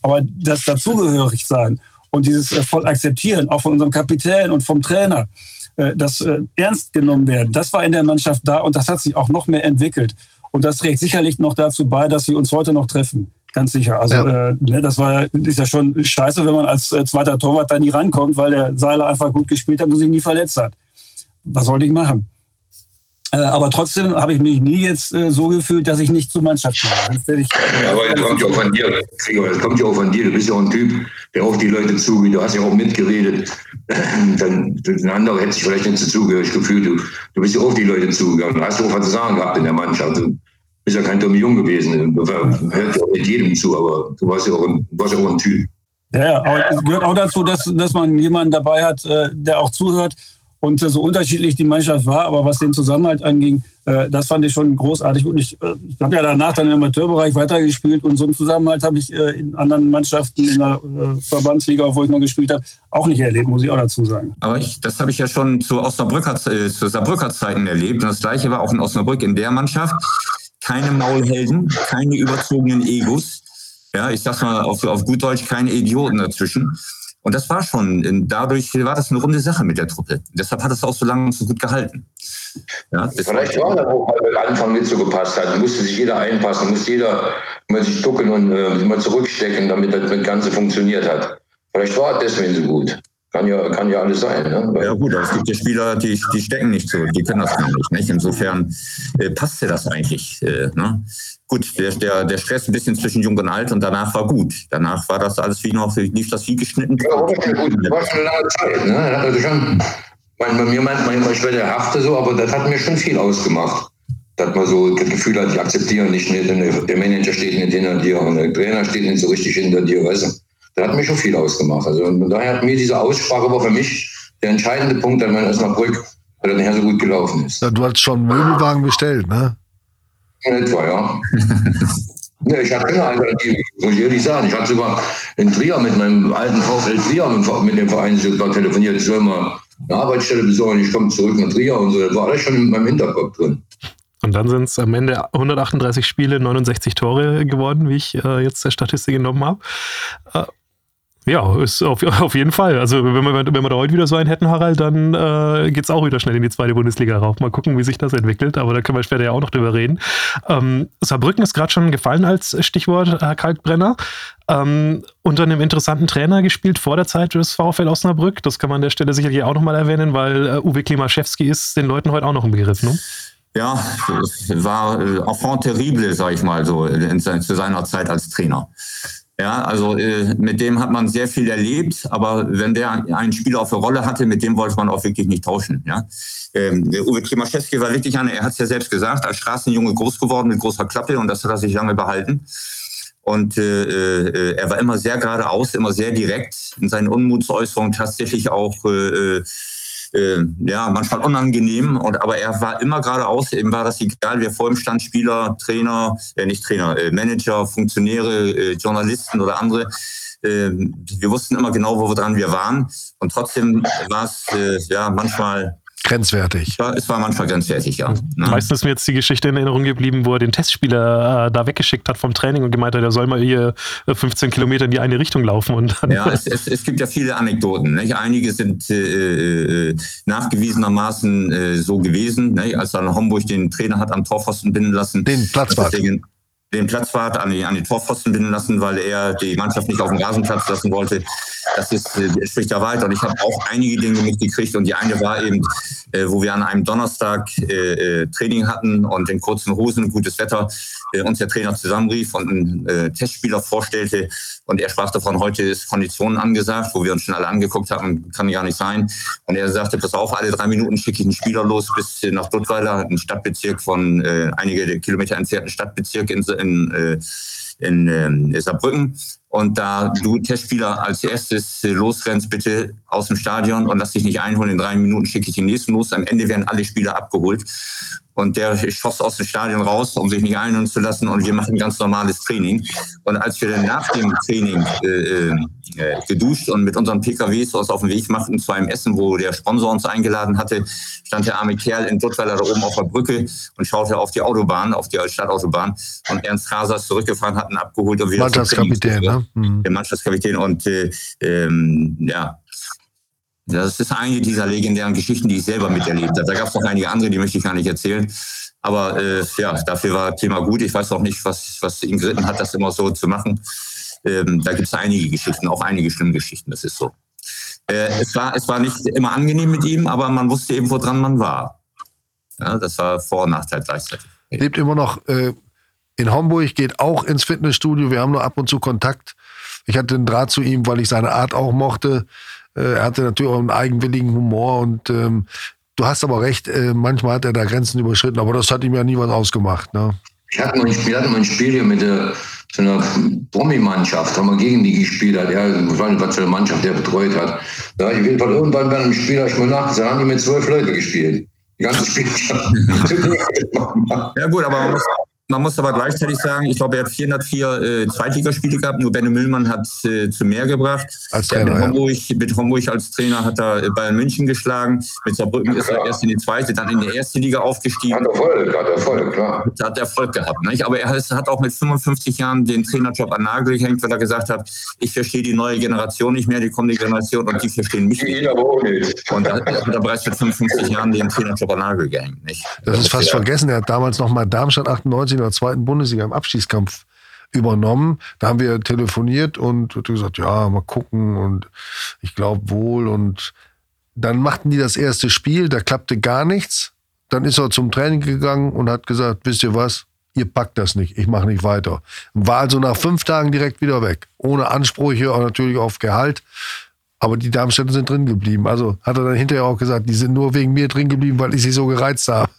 Speaker 5: Aber das dazugehörig sein und dieses äh, voll akzeptieren, auch von unserem Kapitän und vom Trainer, äh, das äh, ernst genommen werden, das war in der Mannschaft da und das hat sich auch noch mehr entwickelt. Und das trägt sicherlich noch dazu bei, dass wir uns heute noch treffen. Ganz sicher. Also ja. äh, ne, das war ist ja schon scheiße, wenn man als äh, zweiter Torwart da nie rankommt, weil der Seiler einfach gut gespielt hat und sich nie verletzt hat. Was sollte ich machen? Äh, aber trotzdem habe ich mich nie jetzt äh, so gefühlt, dass ich nicht zur Mannschaft gehöre.
Speaker 4: ja, aber das kommt ja auch von dir, Gregor, das kommt ja auch von dir. Du bist ja auch ein Typ, der auf die Leute zugeht. Du hast ja auch mitgeredet. <clears throat> Dann, ein anderer hätte sich vielleicht nicht so zugehörig gefühlt. Du, du bist ja auf die Leute zugegangen. Du hast auch was zu sagen gehabt in der Mannschaft. Bist ja kein dummer Jung gewesen. Du hört ja auch mit jedem zu, aber du warst ja auch ein, warst ja auch ein Typ.
Speaker 5: Ja, aber es gehört auch dazu, dass, dass man jemanden dabei hat, äh, der auch zuhört und so unterschiedlich die Mannschaft war, aber was den Zusammenhalt anging, äh, das fand ich schon großartig. Und ich, äh, ich habe ja danach dann im Amateurbereich weitergespielt und so einen Zusammenhalt habe ich äh, in anderen Mannschaften in der Verbandsliga, wo ich noch gespielt habe, auch nicht erlebt, muss ich auch dazu sagen.
Speaker 1: Aber ich, das habe ich ja schon zu Osnabrücker, zu Saarbrücker Zeiten erlebt. Und das Gleiche war auch in Osnabrück in der Mannschaft. Keine Maulhelden, keine überzogenen Egos. Ja, ich sag mal auf, auf gut Deutsch, keine Idioten dazwischen. Und das war schon, dadurch war das eine runde Sache mit der Truppe. Deshalb hat es auch so lange so gut gehalten.
Speaker 4: Ja, Vielleicht war das auch, weil der Anfang nicht so gepasst hat. Musste sich jeder einpassen, musste jeder immer sich ducken und äh, immer zurückstecken, damit das Ganze funktioniert hat. Vielleicht war es deswegen so gut. Kann ja, kann ja alles sein. Ne?
Speaker 1: Ja gut, aber es gibt ja Spieler, die, die stecken nicht so, die können das gar nicht. nicht? Insofern äh, passte das eigentlich. Äh, ne? Gut, der, der, der Stress ein bisschen zwischen Jung und Alt und danach war gut. Danach war das alles wie noch, lief das wie geschnitten.
Speaker 4: Ja, war schon gut. War schon eine lange Zeit. Ne? Also schon, mein, bei mir meint man immer, ich werde Hafte so, aber das hat mir schon viel ausgemacht. Dass man so das Gefühl hat, die akzeptieren nicht, nicht der Manager steht nicht hinter dir und der Trainer steht nicht so richtig hinter dir, weißt du. Das hat mir schon viel ausgemacht. Also und daher hat mir diese Aussprache war für mich der entscheidende Punkt an meiner Osnabrück, weil er nachher so gut gelaufen ist.
Speaker 3: Ja, du hast schon Möbelwagen bestellt, ne?
Speaker 4: In etwa, ja. <laughs> ja ich hatte keine Alternative, muss ich ehrlich sagen. Ich hatte sogar in Trier mit meinem alten VfL Trier mit dem Verein sogar telefoniert, ich soll mal eine Arbeitsstelle besorgen, ich komme zurück nach Trier und so. Das war alles schon in meinem Hinterkopf drin.
Speaker 6: Und dann sind es am Ende 138 Spiele, 69 Tore geworden, wie ich äh, jetzt der Statistik genommen habe. Äh, ja, ist auf, <laughs> auf jeden Fall. Also wenn wir, wenn wir da heute wieder so einen hätten, Harald, dann äh, geht es auch wieder schnell in die zweite Bundesliga rauf. Mal gucken, wie sich das entwickelt, aber da können wir später ja auch noch drüber reden. Ähm, Saarbrücken ist gerade schon gefallen als Stichwort, Herr Kalkbrenner. Ähm, unter einem interessanten Trainer gespielt vor der Zeit des VfL Osnabrück. Das kann man an der Stelle sicherlich auch nochmal erwähnen, weil äh, Uwe Klimaszewski ist den Leuten heute auch noch im Begriff, ne?
Speaker 1: Ja, war äh, enfant terrible, sag ich mal so, in, zu seiner Zeit als Trainer. Ja, also äh, mit dem hat man sehr viel erlebt, aber wenn der einen Spieler auf der Rolle hatte, mit dem wollte man auch wirklich nicht tauschen. Ja? Ähm, Uwe Klimaszewski war wirklich einer, er hat es ja selbst gesagt, als Straßenjunge groß geworden mit großer Klappe und das hat er sich lange behalten. Und äh, äh, er war immer sehr geradeaus, immer sehr direkt in seinen Unmutsäußerungen, tatsächlich auch äh, äh ja, manchmal unangenehm. Und, aber er war immer geradeaus, ihm war das egal, wer vor ihm stand, Spieler, Trainer, äh, nicht Trainer, äh, Manager, Funktionäre, äh, Journalisten oder andere. Äh, wir wussten immer genau, wo wir dran wir waren. Und trotzdem war es äh, ja manchmal
Speaker 3: grenzwertig.
Speaker 1: Es war, es war manchmal grenzwertig, ja.
Speaker 6: Ne? Meistens ist mir jetzt die Geschichte in Erinnerung geblieben, wo er den Testspieler äh, da weggeschickt hat vom Training und gemeint hat, er soll mal hier 15 äh, Kilometer in die eine Richtung laufen. Und
Speaker 1: ja, es, es, es, gibt ja viele Anekdoten. Nicht? Einige sind äh, äh nachgewiesenermaßen äh, so gewesen, nicht? als er in Homburg den Trainer hat am Torpfosten binden lassen.
Speaker 3: Den Platzwart
Speaker 1: den Platzwart an die, an die Torpfosten binden lassen, weil er die Mannschaft nicht auf den Rasenplatz lassen wollte. Das ist, äh, spricht da weiter. Und ich habe auch einige Dinge mitgekriegt. Und die eine war eben, äh, wo wir an einem Donnerstag äh, äh, Training hatten und in kurzen Hosen, gutes Wetter, äh, uns der Trainer zusammenrief und einen äh, Testspieler vorstellte. Und er sprach davon, heute ist Konditionen angesagt, wo wir uns schon alle angeguckt haben, kann ja nicht sein. Und er sagte, pass auf, alle drei Minuten schicke ich einen Spieler los bis nach Duttweiler, ein Stadtbezirk von äh, einige Kilometer entfernten Stadtbezirk in, in, äh, in äh, Saarbrücken. Und da du Testspieler als erstes äh, losrennst, bitte aus dem Stadion und lass dich nicht einholen. In drei Minuten schicke ich den nächsten los. Am Ende werden alle Spieler abgeholt. Und der schoss aus dem Stadion raus, um sich nicht einholen zu lassen. Und wir machen ganz normales Training. Und als wir dann nach dem Training äh, äh, äh geduscht und mit unseren PKWs uns auf den Weg machten zu einem Essen, wo der Sponsor uns eingeladen hatte, stand der arme Kerl in Duttweiler da oben auf der Brücke und schaute auf die Autobahn, auf die Stadtautobahn. Und Ernst Haser ist zurückgefahren, hat ihn abgeholt und wieder
Speaker 3: Mannschaftskapitän, ne?
Speaker 1: Mhm. Der Mannschaftskapitän. Und äh, ähm, ja, das ist eine dieser legendären Geschichten, die ich selber miterlebt habe. Da gab es noch einige andere, die möchte ich gar nicht erzählen. Aber äh, ja, dafür war Thema gut. Ich weiß auch nicht, was, was ihn geritten hat, das immer so zu machen. Ähm, da gibt es einige Geschichten, auch einige schlimme Geschichten, das ist so. Äh, es, war, es war nicht immer angenehm mit ihm, aber man wusste eben, woran man war. Ja, das war Vor- und Nachteil gleichzeitig.
Speaker 3: Lebt immer noch äh, in Homburg, geht auch ins Fitnessstudio. Wir haben nur ab und zu Kontakt. Ich hatte einen Draht zu ihm, weil ich seine Art auch mochte. Äh, er hatte natürlich auch einen eigenwilligen Humor und ähm, du hast aber recht, äh, manchmal hat er da Grenzen überschritten, aber das hat ihm ja nie was ausgemacht. Ne?
Speaker 4: Ich hatte mal ein Spiel, hatte mal ein Spiel hier mit der, so einer Promi-Mannschaft, haben wir gegen die gespielt hat. Ja, ich weiß nicht, was für eine Mannschaft der betreut hat. Da ich auf jeden Fall irgendwann bei einem Spiel, habe ich mal nachgesagt, haben die mit zwölf Leuten gespielt. Die ganze Spiel. <laughs> <laughs>
Speaker 1: ja gut, aber man muss, man muss aber gleichzeitig sagen, ich glaube, er hat 404 äh, Zweitligaspiele gehabt, nur Benno Müllmann hat äh, zu mehr gebracht.
Speaker 3: Als Trainer,
Speaker 1: mit, Homburg, ja. mit Homburg als Trainer hat er äh, Bayern München geschlagen. Mit Saarbrücken ist er erst in die zweite, dann in die erste Liga aufgestiegen.
Speaker 4: Hat Erfolg, hat Erfolg, klar.
Speaker 1: Hat Erfolg gehabt. Nicht? Aber er hat auch mit 55 Jahren den Trainerjob an Nagel gehängt, weil er gesagt hat, ich verstehe die neue Generation nicht mehr, die kommende Generation und die verstehen mich nicht. Und da hat er bereits mit 55 Jahren den Trainerjob an Nagel gehängt. Nicht?
Speaker 3: Das, das ist fast vergessen. Er hat damals noch mal Darmstadt 98 in der zweiten Bundesliga im Abstiegskampf übernommen. Da haben wir telefoniert und gesagt, ja, mal gucken und ich glaube wohl. Und dann machten die das erste Spiel, da klappte gar nichts. Dann ist er zum Training gegangen und hat gesagt, wisst ihr was, ihr packt das nicht, ich mache nicht weiter. War also nach fünf Tagen direkt wieder weg. Ohne Ansprüche und natürlich auf Gehalt. Aber die Darmstädter sind drin geblieben. Also hat er dann hinterher auch gesagt, die sind nur wegen mir drin geblieben, weil ich sie so gereizt habe.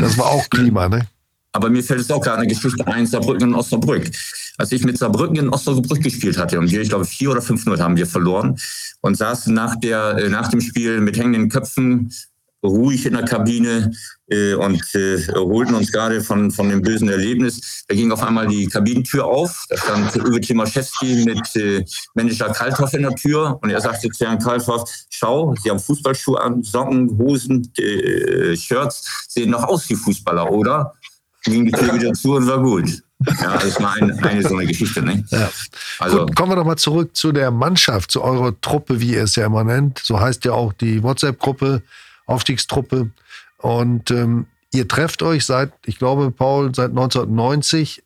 Speaker 3: Das war auch Klima, ne?
Speaker 1: Aber mir fällt es auch gerade eine Geschichte ein, Saarbrücken und Osnabrück. Als ich mit Saarbrücken in Osnabrück gespielt hatte und wir, ich glaube, vier oder fünf 0 haben wir verloren und saßen nach, der, äh, nach dem Spiel mit hängenden Köpfen ruhig in der Kabine äh, und äh, erholten uns gerade von, von dem bösen Erlebnis. Da ging auf einmal die Kabinentür auf. Da stand Uwe Timaszewski mit äh, Manager Kalthoff in der Tür und er sagte zu Herrn Kalthoff, schau, Sie haben Fußballschuhe an, Socken, Hosen, äh, Shirts, sehen noch aus wie Fußballer, oder? Ging die Tür wieder zu und war gut. Ja, das war eine, eine so eine Geschichte. Ne?
Speaker 3: Ja. Also, Gut, kommen wir nochmal zurück zu der Mannschaft, zu eurer Truppe, wie ihr es ja immer nennt. So heißt ja auch die WhatsApp-Gruppe, Aufstiegstruppe. Und ähm, ihr trefft euch seit, ich glaube, Paul, seit 1990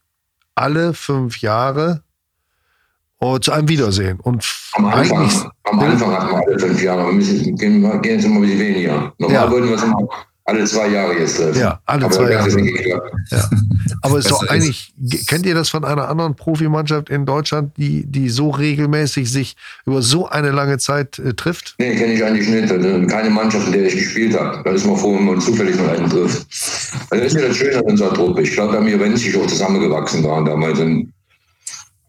Speaker 3: alle fünf Jahre uh, zu einem Wiedersehen. Und
Speaker 4: am Anfang, am Anfang hatten wir alle fünf Jahre. Wir müssen, gehen, gehen jetzt immer ein bisschen weniger. Normal ja. würden wir es immer alle zwei Jahre jetzt treffen.
Speaker 3: Ja, alle
Speaker 4: Aber
Speaker 3: zwei Jahre. Ja. Aber es ist doch eigentlich, kennt ihr das von einer anderen Profimannschaft in Deutschland, die, die so regelmäßig sich über so eine lange Zeit äh, trifft?
Speaker 4: Nee, kenne ich eigentlich nicht. Keine Mannschaft, in der ich gespielt habe. Da ist man froh, wenn man zufällig mal einen trifft. Also das ist ja das Schöne an unserer Truppe. Ich glaube, da haben wir, wenn sich auch zusammengewachsen waren damals. Und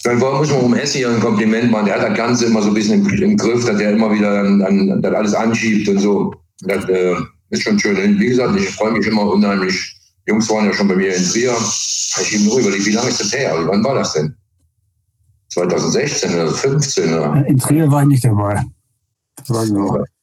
Speaker 4: dann muss man um hier ein Kompliment machen. Der hat das Ganze immer so ein bisschen im, im Griff, dass er immer wieder dann, dann, dann alles anschiebt und so. Das, äh, ist schon schön. Wie gesagt, ich freue mich immer unheimlich. Die Jungs waren ja schon bei mir in Trier. Ich eben nur überlegt, wie lange ist das her? Wann war das denn? 2016 oder 2015? Oder?
Speaker 5: In Trier war ich nicht dabei.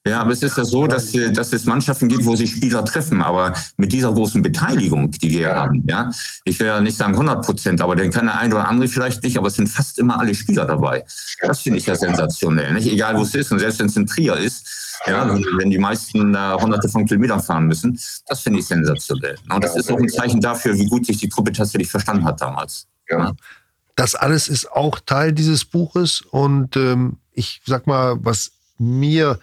Speaker 1: Ja, aber es ist ja so, dass, dass es Mannschaften gibt, wo sich Spieler treffen, aber mit dieser großen Beteiligung, die wir haben, ja, ich will ja nicht sagen 100 Prozent, aber den kann der eine oder andere vielleicht nicht, aber es sind fast immer alle Spieler dabei. Das finde ich ja sensationell, nicht? Egal wo es ist und selbst wenn es in Trier ist, ja, wenn die meisten äh, hunderte von Kilometern fahren müssen. Das finde ich sensationell. Und das ist auch ein Zeichen dafür, wie gut sich die Truppe tatsächlich verstanden hat damals. Ja.
Speaker 3: Das alles ist auch Teil dieses Buches. Und ähm, ich sag mal, was mir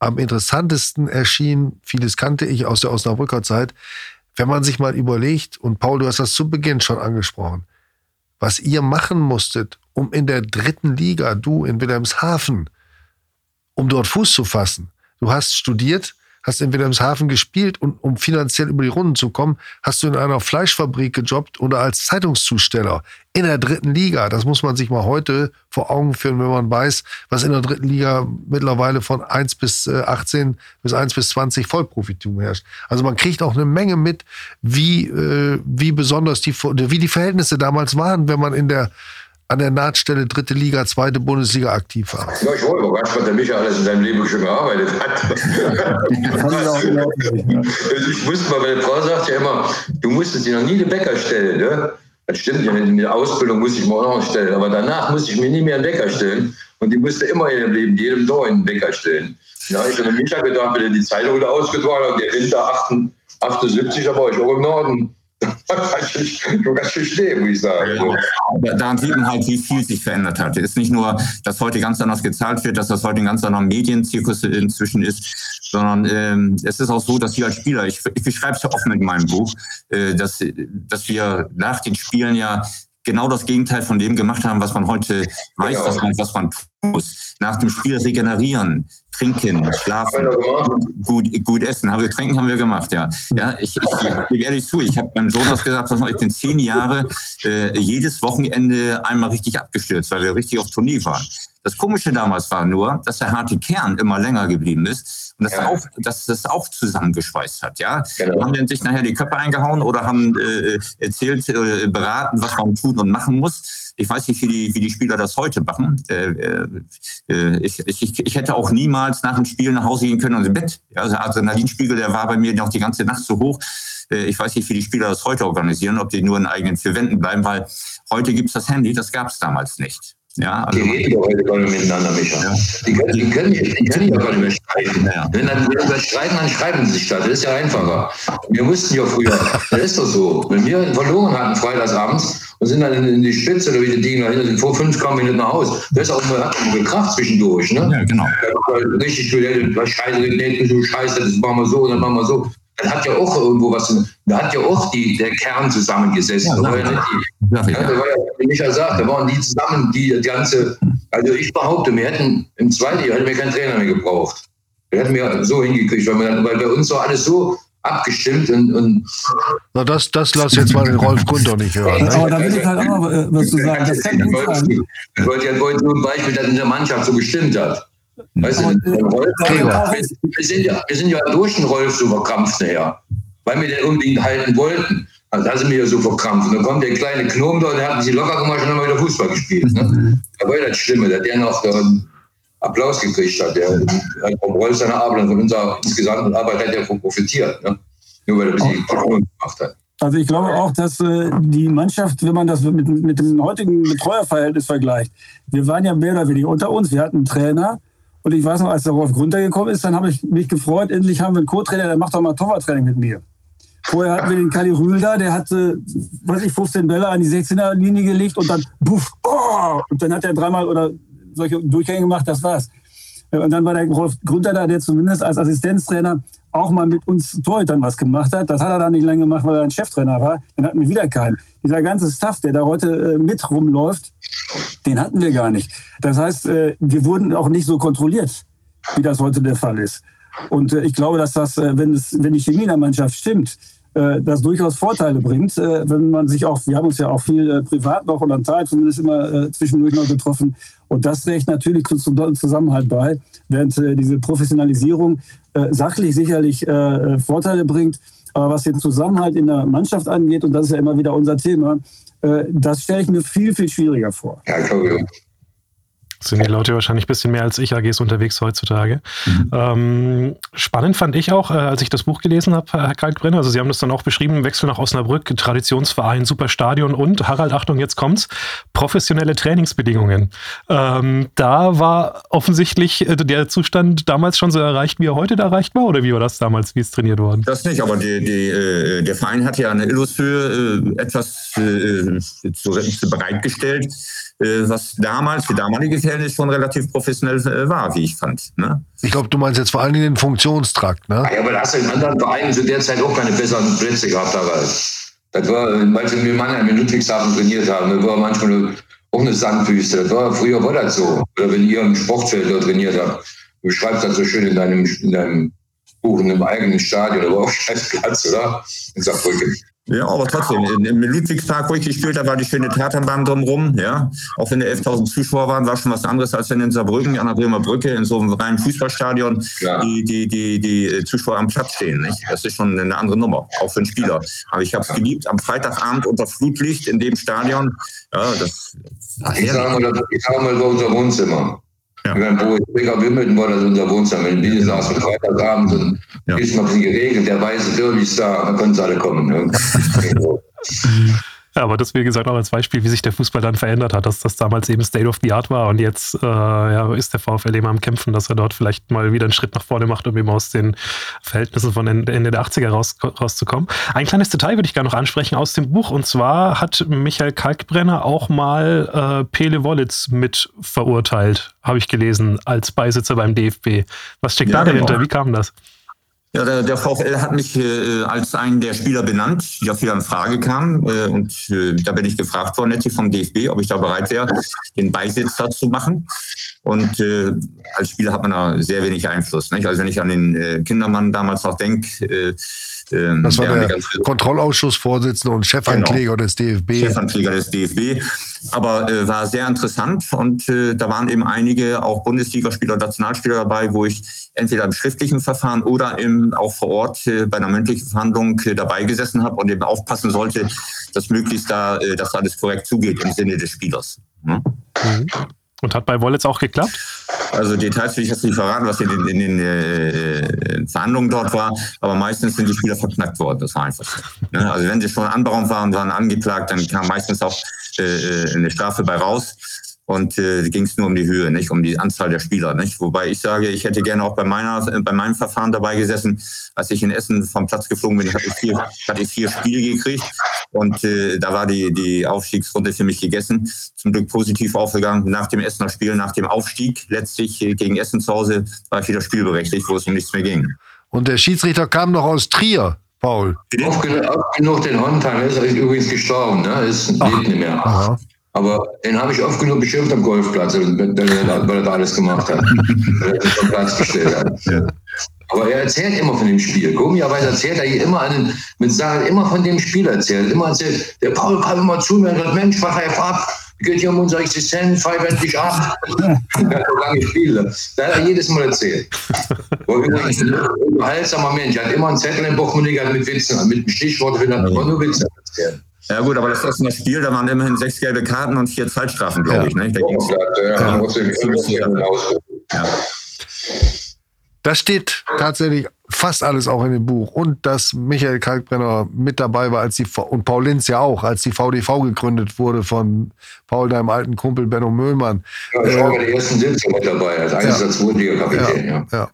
Speaker 3: am interessantesten erschien, vieles kannte ich aus der Osnabrücker Zeit, wenn man sich mal überlegt, und Paul, du hast das zu Beginn schon angesprochen, was ihr machen musstet, um in der dritten Liga, du in Wilhelmshaven, um dort Fuß zu fassen. Du hast studiert, hast in Wilhelmshaven gespielt und um finanziell über die Runden zu kommen, hast du in einer Fleischfabrik gejobbt oder als Zeitungszusteller in der dritten Liga. Das muss man sich mal heute vor Augen führen, wenn man weiß, was in der dritten Liga mittlerweile von 1 bis 18 äh, bis 1 bis 20 Vollprofitum herrscht. Also man kriegt auch eine Menge mit, wie, äh, wie besonders die, wie die Verhältnisse damals waren, wenn man in der an der Nahtstelle dritte Liga, zweite Bundesliga aktiv war.
Speaker 4: Ja, ich war überrascht, was der Micha alles in seinem Leben schon gearbeitet hat. <laughs> ich wusste mal, meine Frau sagt ja immer, du musstest dir noch nie den Bäcker stellen. Ne? Das stimmt ja, in der Ausbildung musste ich mir auch noch stellen, aber danach musste ich mir nie mehr einen Bäcker stellen. Und die musste immer in dem Leben, jedem Tor einen Bäcker stellen. Ja, ich habe Micha gedacht, wenn er die Zeitung wieder ausgetragen hat, der Winter 78, da war ich auch im Norden <laughs> schon ganz schön stehen, muss ich sagen.
Speaker 1: Ja, daran sieht man halt, wie viel sich verändert hat. Es ist nicht nur, dass heute ganz anders gezahlt wird, dass das heute ein ganz anderer Medienzirkus inzwischen ist, sondern ähm, es ist auch so, dass wir als Spieler, ich, ich beschreibe es ja offen in meinem Buch, äh, dass, dass wir nach den Spielen ja genau das Gegenteil von dem gemacht haben, was man heute weiß, ja. was, man, was man tun muss. Nach dem Spiel regenerieren, trinken, schlafen, gut, gut essen. Haben wir trinken haben wir gemacht, ja. Ja, ich, ich, gebe ehrlich zu, ich habe meinem Jonas gesagt, was ich bin zehn Jahre äh, jedes Wochenende einmal richtig abgestürzt, weil wir richtig auf Tournee waren. Das Komische damals war nur, dass der harte Kern immer länger geblieben ist und das, ja. auch, dass das auch zusammengeschweißt hat. Ja, genau. haben dann sich nachher die Köpfe eingehauen oder haben äh, erzählt, äh, beraten, was man tun und machen muss. Ich weiß nicht, wie die, wie die Spieler das heute machen. Äh, äh ich, ich, ich hätte auch niemals nach dem Spiel nach Hause gehen können und im Bett. Also Adrenalinspiegel, der war bei mir noch die ganze Nacht so hoch. Äh, ich weiß nicht, wie die Spieler das heute organisieren, ob die nur in eigenen vier Wänden bleiben, weil heute gibt es das Handy, das gab es damals nicht. Ja,
Speaker 4: also die reden doch heute gar nicht miteinander, Micha. Ja. Die, können, die, können, die können ja gar nicht mehr streiten. Ja. Wenn, dann, wenn wir streiten, dann schreiben sie sich das. Das ist ja einfacher. Wir mussten ja früher, das ist doch so, wenn wir verloren hatten freitagsabends und sind dann in, die Spitze, oder wie die Dinge dahinter sind. Vor fünf kamen wir nicht nach Hause. Das ist auch mal, hat auch gekracht zwischendurch. Ne?
Speaker 1: Ja, genau.
Speaker 4: Richtig was scheiße, so scheiße, das machen wir so, dann machen wir so. Das hat ja auch irgendwo was, da hat ja auch die, der Kern zusammengesessen. Ja, ja, die, ja, ja. ja, wie Michael sagt, da waren die zusammen, die, die ganze, also ich behaupte, wir hätten im zweiten Jahr hätten wir keinen Trainer mehr gebraucht. Wir hätten wir so hingekriegt, weil, wir, weil bei uns war alles so abgestimmt und, und
Speaker 3: Na, das, das lass jetzt mal den Rolf Gründer nicht hören. Ne?
Speaker 5: Aber da will ich halt auch noch äh, was zu sagen. Das kann gut sein.
Speaker 4: Ich wollte ja wollte nur ein Beispiel, das in der Mannschaft so gestimmt hat. Weißt du, Rolf, wir, sind ja, wir sind ja durch den Rolf so verkrampft nachher, weil wir den unbedingt halten wollten. Also da sind wir ja so verkrampft. Und dann kommt der kleine Gnome da, der hat sich locker gemacht und dann haben wir wieder Fußball gespielt. Ne? Da war ja das Schlimme, dass der noch da Applaus gekriegt hat. Der hat vom Rolf seiner Arbeit und von unserer insgesamten Arbeit hat er profitiert. Ne? Nur weil er ein bisschen gemacht hat.
Speaker 5: Also ich glaube auch, dass äh, die Mannschaft, wenn man das mit, mit dem heutigen Betreuerverhältnis vergleicht, wir waren ja mehr oder weniger unter uns. Wir hatten einen Trainer und ich weiß noch, als der Rolf Grunter gekommen ist, dann habe ich mich gefreut, endlich haben wir einen Co-Trainer, der macht doch mal Torwarttraining mit mir. Vorher hatten wir den Kali Rühl da, der hatte, weiß ich, 15 Bälle an die 16er Linie gelegt und dann, buff, oh, und dann hat er dreimal oder solche Durchgänge gemacht, das war's. Und dann war der Rolf Grünter da, der zumindest als Assistenztrainer auch mal mit uns Torhütern was gemacht hat. Das hat er dann nicht lange gemacht, weil er ein Cheftrainer war. Dann hatten wir wieder keinen. Dieser ganze Staff, der da heute äh, mit rumläuft, den hatten wir gar nicht. Das heißt, äh, wir wurden auch nicht so kontrolliert, wie das heute der Fall ist. Und äh, ich glaube, dass das, wenn, es, wenn die Chemie in der Mannschaft stimmt, das durchaus Vorteile bringt, wenn man sich auch, wir haben uns ja auch viel privat noch und an Zeit zumindest immer zwischendurch noch getroffen. Und das trägt natürlich zum Zusammenhalt bei, während diese Professionalisierung sachlich sicherlich Vorteile bringt. Aber was den Zusammenhalt in der Mannschaft angeht, und das ist ja immer wieder unser Thema, das stelle ich mir viel, viel schwieriger vor. Ja,
Speaker 6: ich sind die Leute wahrscheinlich ein bisschen mehr als ich AGs unterwegs heutzutage. Mhm. Ähm, spannend fand ich auch, äh, als ich das Buch gelesen habe, Herr Kalkbrenner, also Sie haben das dann auch beschrieben, Wechsel nach Osnabrück, Traditionsverein, super Stadion und, Harald, Achtung, jetzt kommt's, professionelle Trainingsbedingungen. Ähm, da war offensichtlich äh, der Zustand damals schon so erreicht, wie er heute erreicht war, oder wie war das damals, wie es trainiert worden?
Speaker 1: Das nicht, aber die, die, äh, der Verein hat ja eine Illushöhe äh, etwas äh, zu, bereitgestellt äh, was damals, die damalige Verhältnis schon relativ professionell äh, war, wie ich fand. Ne?
Speaker 3: Ich glaube, du meinst jetzt vor allem den Funktionstrakt, ne?
Speaker 4: Ja, aber da hast du in anderen Vereinen zu der Zeit auch keine besseren Plätze gehabt, aber das war, weil wir in Mannheim in Ludwigshafen trainiert haben, das war manchmal auch eine Sandwüste. Das war, früher war das so. Oder wenn ihr im Sportfeld dort trainiert habt. Du schreibst das so schön in deinem, in deinem Buch, in einem eigenen Stadion, da war auch scheiß Platz, oder? In Saarbrücken.
Speaker 1: Ja, aber trotzdem, im Ludwigspark, wo ich gespielt habe, war die schöne Tatanbahn drumherum. Ja. Auch wenn da 11.000 Zuschauer waren, war schon was anderes, als wenn in Saarbrücken, an der Bremer Brücke, in so einem reinen Fußballstadion, ja. die, die, die, die Zuschauer am Platz stehen. Nicht? Das ist schon eine andere Nummer, auch für einen Spieler. Aber ich habe es geliebt, am Freitagabend unter Flutlicht in dem Stadion. Ja, das,
Speaker 4: ich sage mal, ich sag mal unser Wohnzimmer. Ja. Wo Becker Wimbledon war das unser Wohnzimmer. In Wien saß am Freitagabend und ja. ist mal ein bisschen geregelt, der weiße Derby-Star, da können sie alle kommen. <laughs> Ne?
Speaker 6: Ja, aber das, wie gesagt, auch als Beispiel, wie sich der Fußball dann verändert hat, dass das damals eben State of the Art war und jetzt äh, ja, ist der VfL eben am Kämpfen, dass er dort vielleicht mal wieder einen Schritt nach vorne macht, um eben aus den Verhältnissen von Ende, Ende der 80er raus, rauszukommen. Ein kleines Detail würde ich gerne noch ansprechen aus dem Buch und zwar hat Michael Kalkbrenner auch mal äh, Pele Wollitz mit verurteilt, habe ich gelesen, als Beisitzer beim DFB. Was steckt ja, da dahinter? Genau. Wie kam das?
Speaker 1: Ja, der, der VfL hat mich äh, als einen der Spieler benannt, die dafür in Frage kamen. Äh, und äh, da bin ich gefragt worden, Nettie vom DFB, ob ich da bereit wäre, den Beisitzer zu machen. Und äh, als Spieler hat man da sehr wenig Einfluss. Nicht? Also wenn ich an den äh, Kindermann damals noch denke, äh,
Speaker 3: ähm, das war der, der Kontrollausschussvorsitzende und Chefankläger genau, des DFB.
Speaker 1: Chefankläger des DFB. Aber äh, war sehr interessant und äh, da waren eben einige auch Bundesligaspieler, Nationalspieler dabei, wo ich entweder im schriftlichen Verfahren oder im, auch vor Ort äh, bei einer mündlichen Verhandlung äh, dabei gesessen habe und eben aufpassen sollte, dass möglichst da, äh, dass alles korrekt zugeht im Sinne des Spielers.
Speaker 6: Hm? Mhm. Und hat bei Wollitz auch geklappt?
Speaker 1: Also Details will ich jetzt nicht verraten, was in den, in den äh, Verhandlungen dort war, aber meistens sind die Spieler verknackt worden. Das war einfach. Ne? Also wenn sie schon anberaumt waren, waren angeklagt, dann kam meistens auch äh, äh eine Strafe bei raus. Und äh, ging es nur um die Höhe, nicht um die Anzahl der Spieler. Nicht? Wobei ich sage, ich hätte gerne auch bei meiner, bei meinem Verfahren dabei gesessen. Als ich in Essen vom Platz geflogen bin, hatte ich vier, hatte ich vier Spiele gekriegt und äh, da war die, die Aufstiegsrunde für mich gegessen. Zum Glück positiv aufgegangen. Nach dem Essener Spiel, nach dem Aufstieg, letztlich äh, gegen Essen zu Hause, war ich wieder spielberechtigt, wo es um nichts mehr ging.
Speaker 3: Und der Schiedsrichter kam noch aus Trier, Paul.
Speaker 4: Oft genug den Hund haben, ist übrigens gestorben, ne? Ist lebt nicht mehr. Aha. Aber den habe ich oft genug beschimpft am Golfplatz, weil er da alles gemacht hat. weil er vom Platz gestellt hat. Ja. Aber er erzählt immer von dem Spiel. Komischerweise erzählt er immer einen, mit Sachen, immer von dem Spiel erzählt. Immer erzählt, der Paul kam immer zu mir und sagt, Mensch, wach ab, geht hier um unsere Existenz, pfeif endlich ab. er hat so lange Spiele. Da hat er jedes Mal erzählt. übrigens ein unterhaltsamer Mensch. Er hat immer einen Zettel im Portemonnaie mit Witzen, mit einem Stichwort, will er nur Witze erzählen.
Speaker 1: Ja gut, aber das ist ein Spiel, da waren immerhin sechs gelbe Karten und vier Zeitstrafen, glaube ich. Ne? Da ging's,
Speaker 3: ja. Ja. Das steht tatsächlich fast alles auch in dem Buch. Und dass Michael Kalkbrenner mit dabei war, als die und Paul Linz ja auch, als die VDV gegründet wurde von Paul, deinem alten Kumpel Benno Möhlmann.
Speaker 4: Ja, ich war bei der ersten Sitzung mit dabei, als Einsatz ja. Kapitän, ja.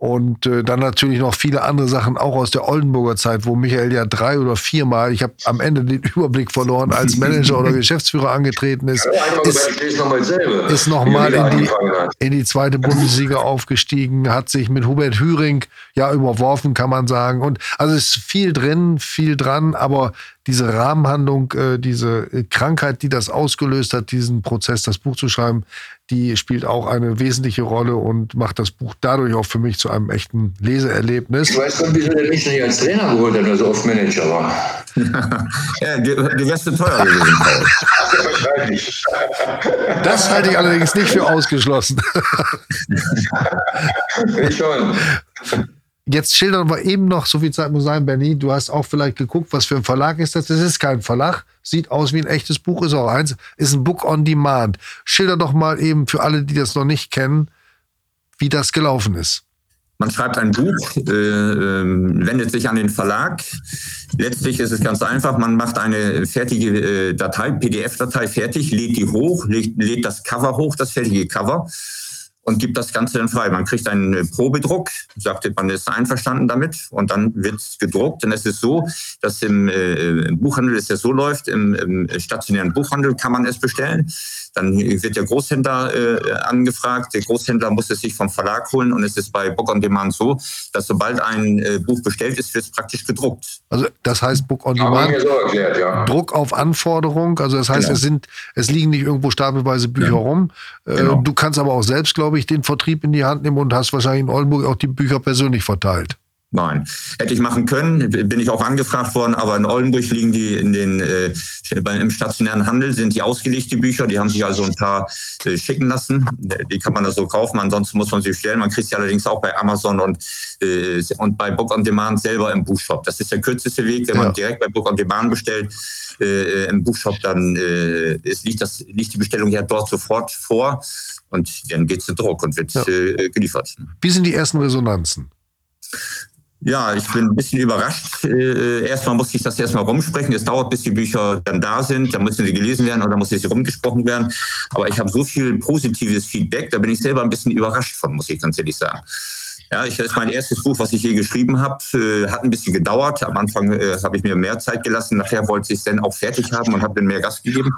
Speaker 3: Und äh, dann natürlich noch viele andere Sachen, auch aus der Oldenburger Zeit, wo Michael ja drei oder viermal, ich habe am Ende den Überblick verloren, als Manager oder Geschäftsführer angetreten ist. Ist, nochmal noch in, die, in die zweite Bundesliga aufgestiegen, hat sich mit Hubert Hüring ja überworfen, kann man sagen. Und also ist viel drin, viel dran, aber diese Rahmenhandlung, äh, diese Krankheit, die das ausgelöst hat, diesen Prozess, das Buch zu schreiben, die spielt auch eine wesentliche Rolle und macht das Buch dadurch auch für mich zu einem echten Leseerlebnis.
Speaker 4: Ich weiß nicht, wieso der mich nicht als Trainer geholt hat, weil er so oft Manager war. <laughs>
Speaker 1: ja, du, wärst zu teuer gewesen, Paul. <laughs>
Speaker 3: Wahrscheinlich. Das halte ich allerdings nicht für ausgeschlossen.
Speaker 4: ich schon.
Speaker 3: Jetzt schildern wir eben noch, so viel Zeit muss sein, Benny. Du hast auch vielleicht geguckt, was für ein Verlag ist das. Das ist kein Verlag. Sieht aus wie ein echtes Buch, ist auch eins. Ist ein Book on Demand. Schilder doch mal eben für alle, die das noch nicht kennen, wie das gelaufen ist.
Speaker 1: Man schreibt ein Buch, äh, äh, wendet sich an den Verlag. Letztlich ist es ganz einfach. Man macht eine fertige äh, Datei, PDF-Datei fertig, lädt die hoch, lädt, lädt das Cover hoch, das fertige Cover und gibt das Ganze dann frei. Man kriegt einen Probedruck, sagt, man ist einverstanden damit und dann wird es gedruckt. Und es ist so, dass im, äh, im Buchhandel es ja so läuft, im, im, stationären Buchhandel kann man es bestellen. Dann wird der Großhändler äh, angefragt. Der Großhändler muss es sich vom Verlag holen und es ist bei Book on Demand so, dass sobald ein äh, Buch bestellt ist, wird es praktisch gedruckt.
Speaker 3: Also das heißt Book on Demand,
Speaker 4: so erklärt, ja.
Speaker 3: Druck auf Anforderung. Also das heißt, genau. es sind, es liegen nicht irgendwo stapelweise Bücher ja. rum. Äh, genau. Du kannst aber auch selbst, glaube ich, den Vertrieb in die Hand nehmen und hast wahrscheinlich in Oldenburg auch die Bücher persönlich verteilt.
Speaker 1: Nein, hätte ich machen können, bin ich auch angefragt worden, aber in Oldenburg liegen die in den äh, im stationären Handel sind die ausgelegt die Bücher, die haben sich also ein paar äh, schicken lassen, die kann man da so kaufen, ansonsten muss man sie stellen. Man kriegt sie allerdings auch bei Amazon und äh, und bei Book on Demand selber im Buchshop. Das ist der kürzeste Weg, wenn ja. man direkt bei Book on Demand bestellt äh, im Buchshop, dann äh, ist, liegt das liegt die Bestellung ja dort sofort vor und dann geht es zu Druck und wird ja. äh, geliefert.
Speaker 3: Wie sind die ersten Resonanzen?
Speaker 1: Ja, ich bin ein bisschen überrascht. Äh, erstmal muss ich das erstmal rumsprechen. Es dauert, bis die Bücher dann da sind. Dann müssen sie gelesen werden oder muss sie rumgesprochen werden. Aber ich habe so viel positives Feedback, da bin ich selber ein bisschen überrascht von, muss ich ganz ehrlich sagen. Ja, ich, das ist mein erstes Buch, was ich je geschrieben habe. Äh, hat ein bisschen gedauert. Am Anfang äh, habe ich mir mehr Zeit gelassen. Nachher wollte ich es dann auch fertig haben und habe dann mehr Gas gegeben.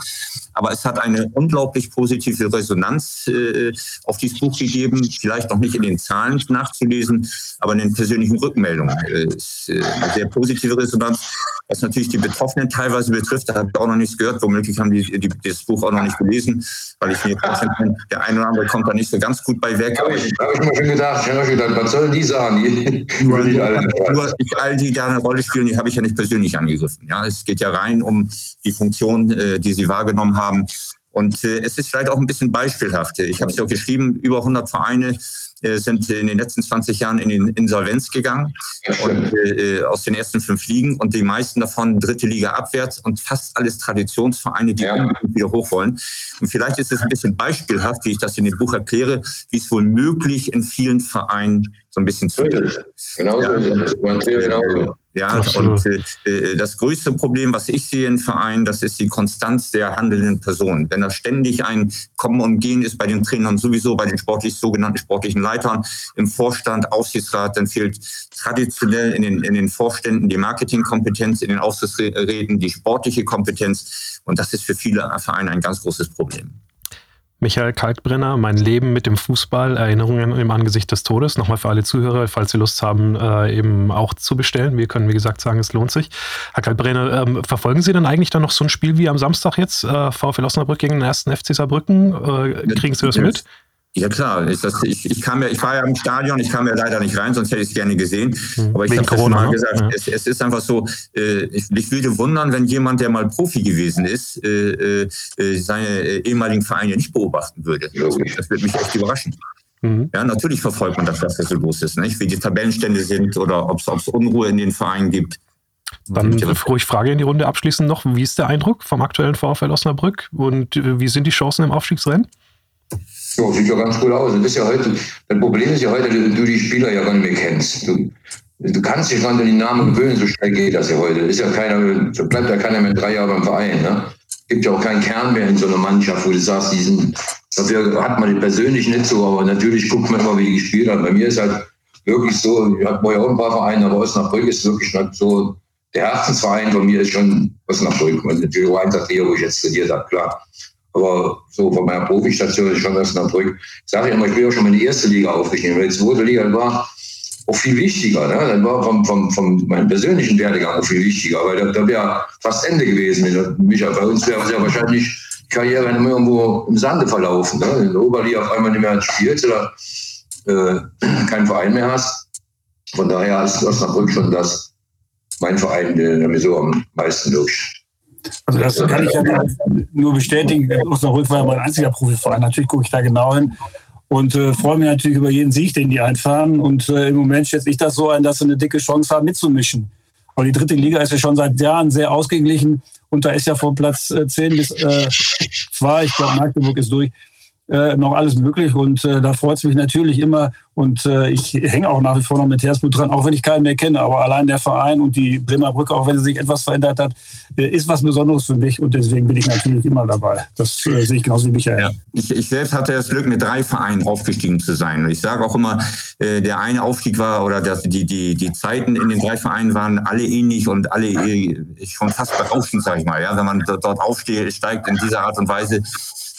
Speaker 1: Aber es hat eine unglaublich positive Resonanz äh, auf dieses Buch gegeben. Vielleicht noch nicht in den Zahlen nachzulesen, aber in den persönlichen Rückmeldungen. Äh, äh, eine sehr positive Resonanz. Was natürlich die Betroffenen teilweise betrifft, da habe ich auch noch nichts gehört. Womöglich haben die, die das Buch auch noch nicht gelesen, weil ich mir vorstellen kann, der eine oder andere kommt da nicht so ganz gut bei weg.
Speaker 4: Habe ich, hab ich mir schon gedacht. Ich habe gedacht, was sollen die sagen? Die,
Speaker 1: nur, die alle nur ich, all die da eine Rolle spielen, die habe ich ja nicht persönlich angegriffen. Ja, es geht ja rein um die Funktion, äh, die sie wahrgenommen haben. Und äh, es ist vielleicht auch ein bisschen beispielhaft. Ich habe es ja auch geschrieben, über 100 Vereine sind in den letzten 20 Jahren in den Insolvenz gegangen und äh, aus den ersten fünf Ligen und die meisten davon dritte Liga abwärts und fast alles Traditionsvereine, die ja. wieder hoch wollen. Und vielleicht ist es ein bisschen beispielhaft, wie ich das in dem Buch erkläre, wie es wohl möglich in vielen Vereinen so ein bisschen zu.
Speaker 4: Genau so es. Genau
Speaker 1: ja, und äh, äh, das größte Problem, was ich sehe im Verein, das ist die Konstanz der handelnden Personen. Wenn da ständig ein Kommen und Gehen ist bei den Trainern sowieso, bei den sportlich sogenannten sportlichen Leitern, im Vorstand, Aufsichtsrat, dann fehlt traditionell in den, in den Vorständen die Marketingkompetenz, in den Aufsichtsräten die sportliche Kompetenz. Und das ist für viele Vereine ein ganz großes Problem.
Speaker 6: Michael Kalkbrenner, mein Leben mit dem Fußball, Erinnerungen im Angesicht des Todes. Nochmal für alle Zuhörer, falls Sie Lust haben, äh, eben auch zu bestellen. Wir können, wie gesagt, sagen, es lohnt sich. Herr Kalkbrenner, ähm, verfolgen Sie denn eigentlich dann noch so ein Spiel wie am Samstag jetzt, äh, VfL Osnabrück gegen den ersten FC Saarbrücken? Äh, kriegen Sie das mit?
Speaker 1: Ja klar, ich, das, ich, ich, kam ja, ich war ja im Stadion, ich kam ja leider nicht rein, sonst hätte ich es gerne gesehen. Hm, Aber ich habe schon mal ne? gesagt, ja. es, es, ist einfach so, äh, ich, ich, würde wundern, wenn jemand, der mal Profi gewesen ist, äh, äh, seine äh, ehemaligen Vereine nicht beobachten würde. Das, das würde mich echt überraschen. Mhm. Ja, natürlich verfolgt man das, was da so los ist, nicht? wie die Tabellenstände sind oder ob es Unruhe in den Vereinen gibt.
Speaker 6: Dann ruhig Frage in die Runde abschließend noch. Wie ist der Eindruck vom aktuellen VfL Osnabrück und äh, wie sind die Chancen im Aufstiegsrennen?
Speaker 4: Ja, sieht ja ganz gut aus. Das, ist ja heute, das Problem ist ja heute, dass du die Spieler ja gar nicht mehr kennst. Du, du kannst dich an die Namen gewöhnen, so schnell geht das ja heute. Ist ja keiner, so bleibt ja keiner mehr drei Jahre beim Verein. Ne? Gibt ja auch keinen Kern mehr in so einer Mannschaft, wo du sagst, diesen, dafür hat man persönlich nicht so, aber natürlich guckt man immer, wie die gespielt haben. Bei mir ist halt wirklich so, ich habe ja auch ein paar Vereine, aber Osnabrück ist wirklich nicht so, der Herzensverein von mir ist schon Osnabrück. Und natürlich auch Eintracht wo ich jetzt trainiert habe, klar. Aber so von meiner Profistation ist schon Osnabrück. Ich sage ja immer, ich bin auch schon mal in die erste Liga aufgestiegen. Weil die zweite Liga war auch viel wichtiger. Ne? Dann war vom, vom, vom meinem persönlichen Werdegang auch viel wichtiger, weil da, da wäre fast Ende gewesen. Micha, bei uns wäre ja wahrscheinlich Karriere irgendwo im Sande verlaufen. Ne? In der Oberliga auf einmal nicht mehr spielst oder äh, <clears throat> keinen Verein mehr hast. Von daher ist Osnabrück schon das mein Verein, der mir so am meisten durch
Speaker 5: also das kann ich ja nur bestätigen. Osnabrück war ja mein einziger Profiverein. Natürlich gucke ich da genau hin und äh, freue mich natürlich über jeden Sieg, den die einfahren. Und äh, im Moment schätze ich das so ein, dass sie eine dicke Chance haben, mitzumischen. Aber die dritte Liga ist ja schon seit Jahren sehr ausgeglichen. Und da ist ja von Platz äh, 10 bis äh, 2, ich glaube, Magdeburg ist durch, äh, noch alles möglich. Und äh, da freut es mich natürlich immer. Und äh, ich hänge auch nach wie vor noch mit Herzblut dran, auch wenn ich keinen mehr kenne. Aber allein der Verein und die Bremer Brücke, auch wenn sie sich etwas verändert hat, äh, ist was Besonderes für mich. Und deswegen bin ich natürlich immer dabei. Das äh, sehe ich genauso wie Michael. Ja.
Speaker 1: Ich, ich, selbst hatte das Glück, mit drei Vereinen aufgestiegen zu sein. Ich sage auch immer, der eine Aufstieg war oder das, die, die, die Zeiten in den drei Vereinen waren alle ähnlich und alle schon fast berauschend, sage ich mal. Ja, wenn man dort aufsteht, steigt in dieser Art und Weise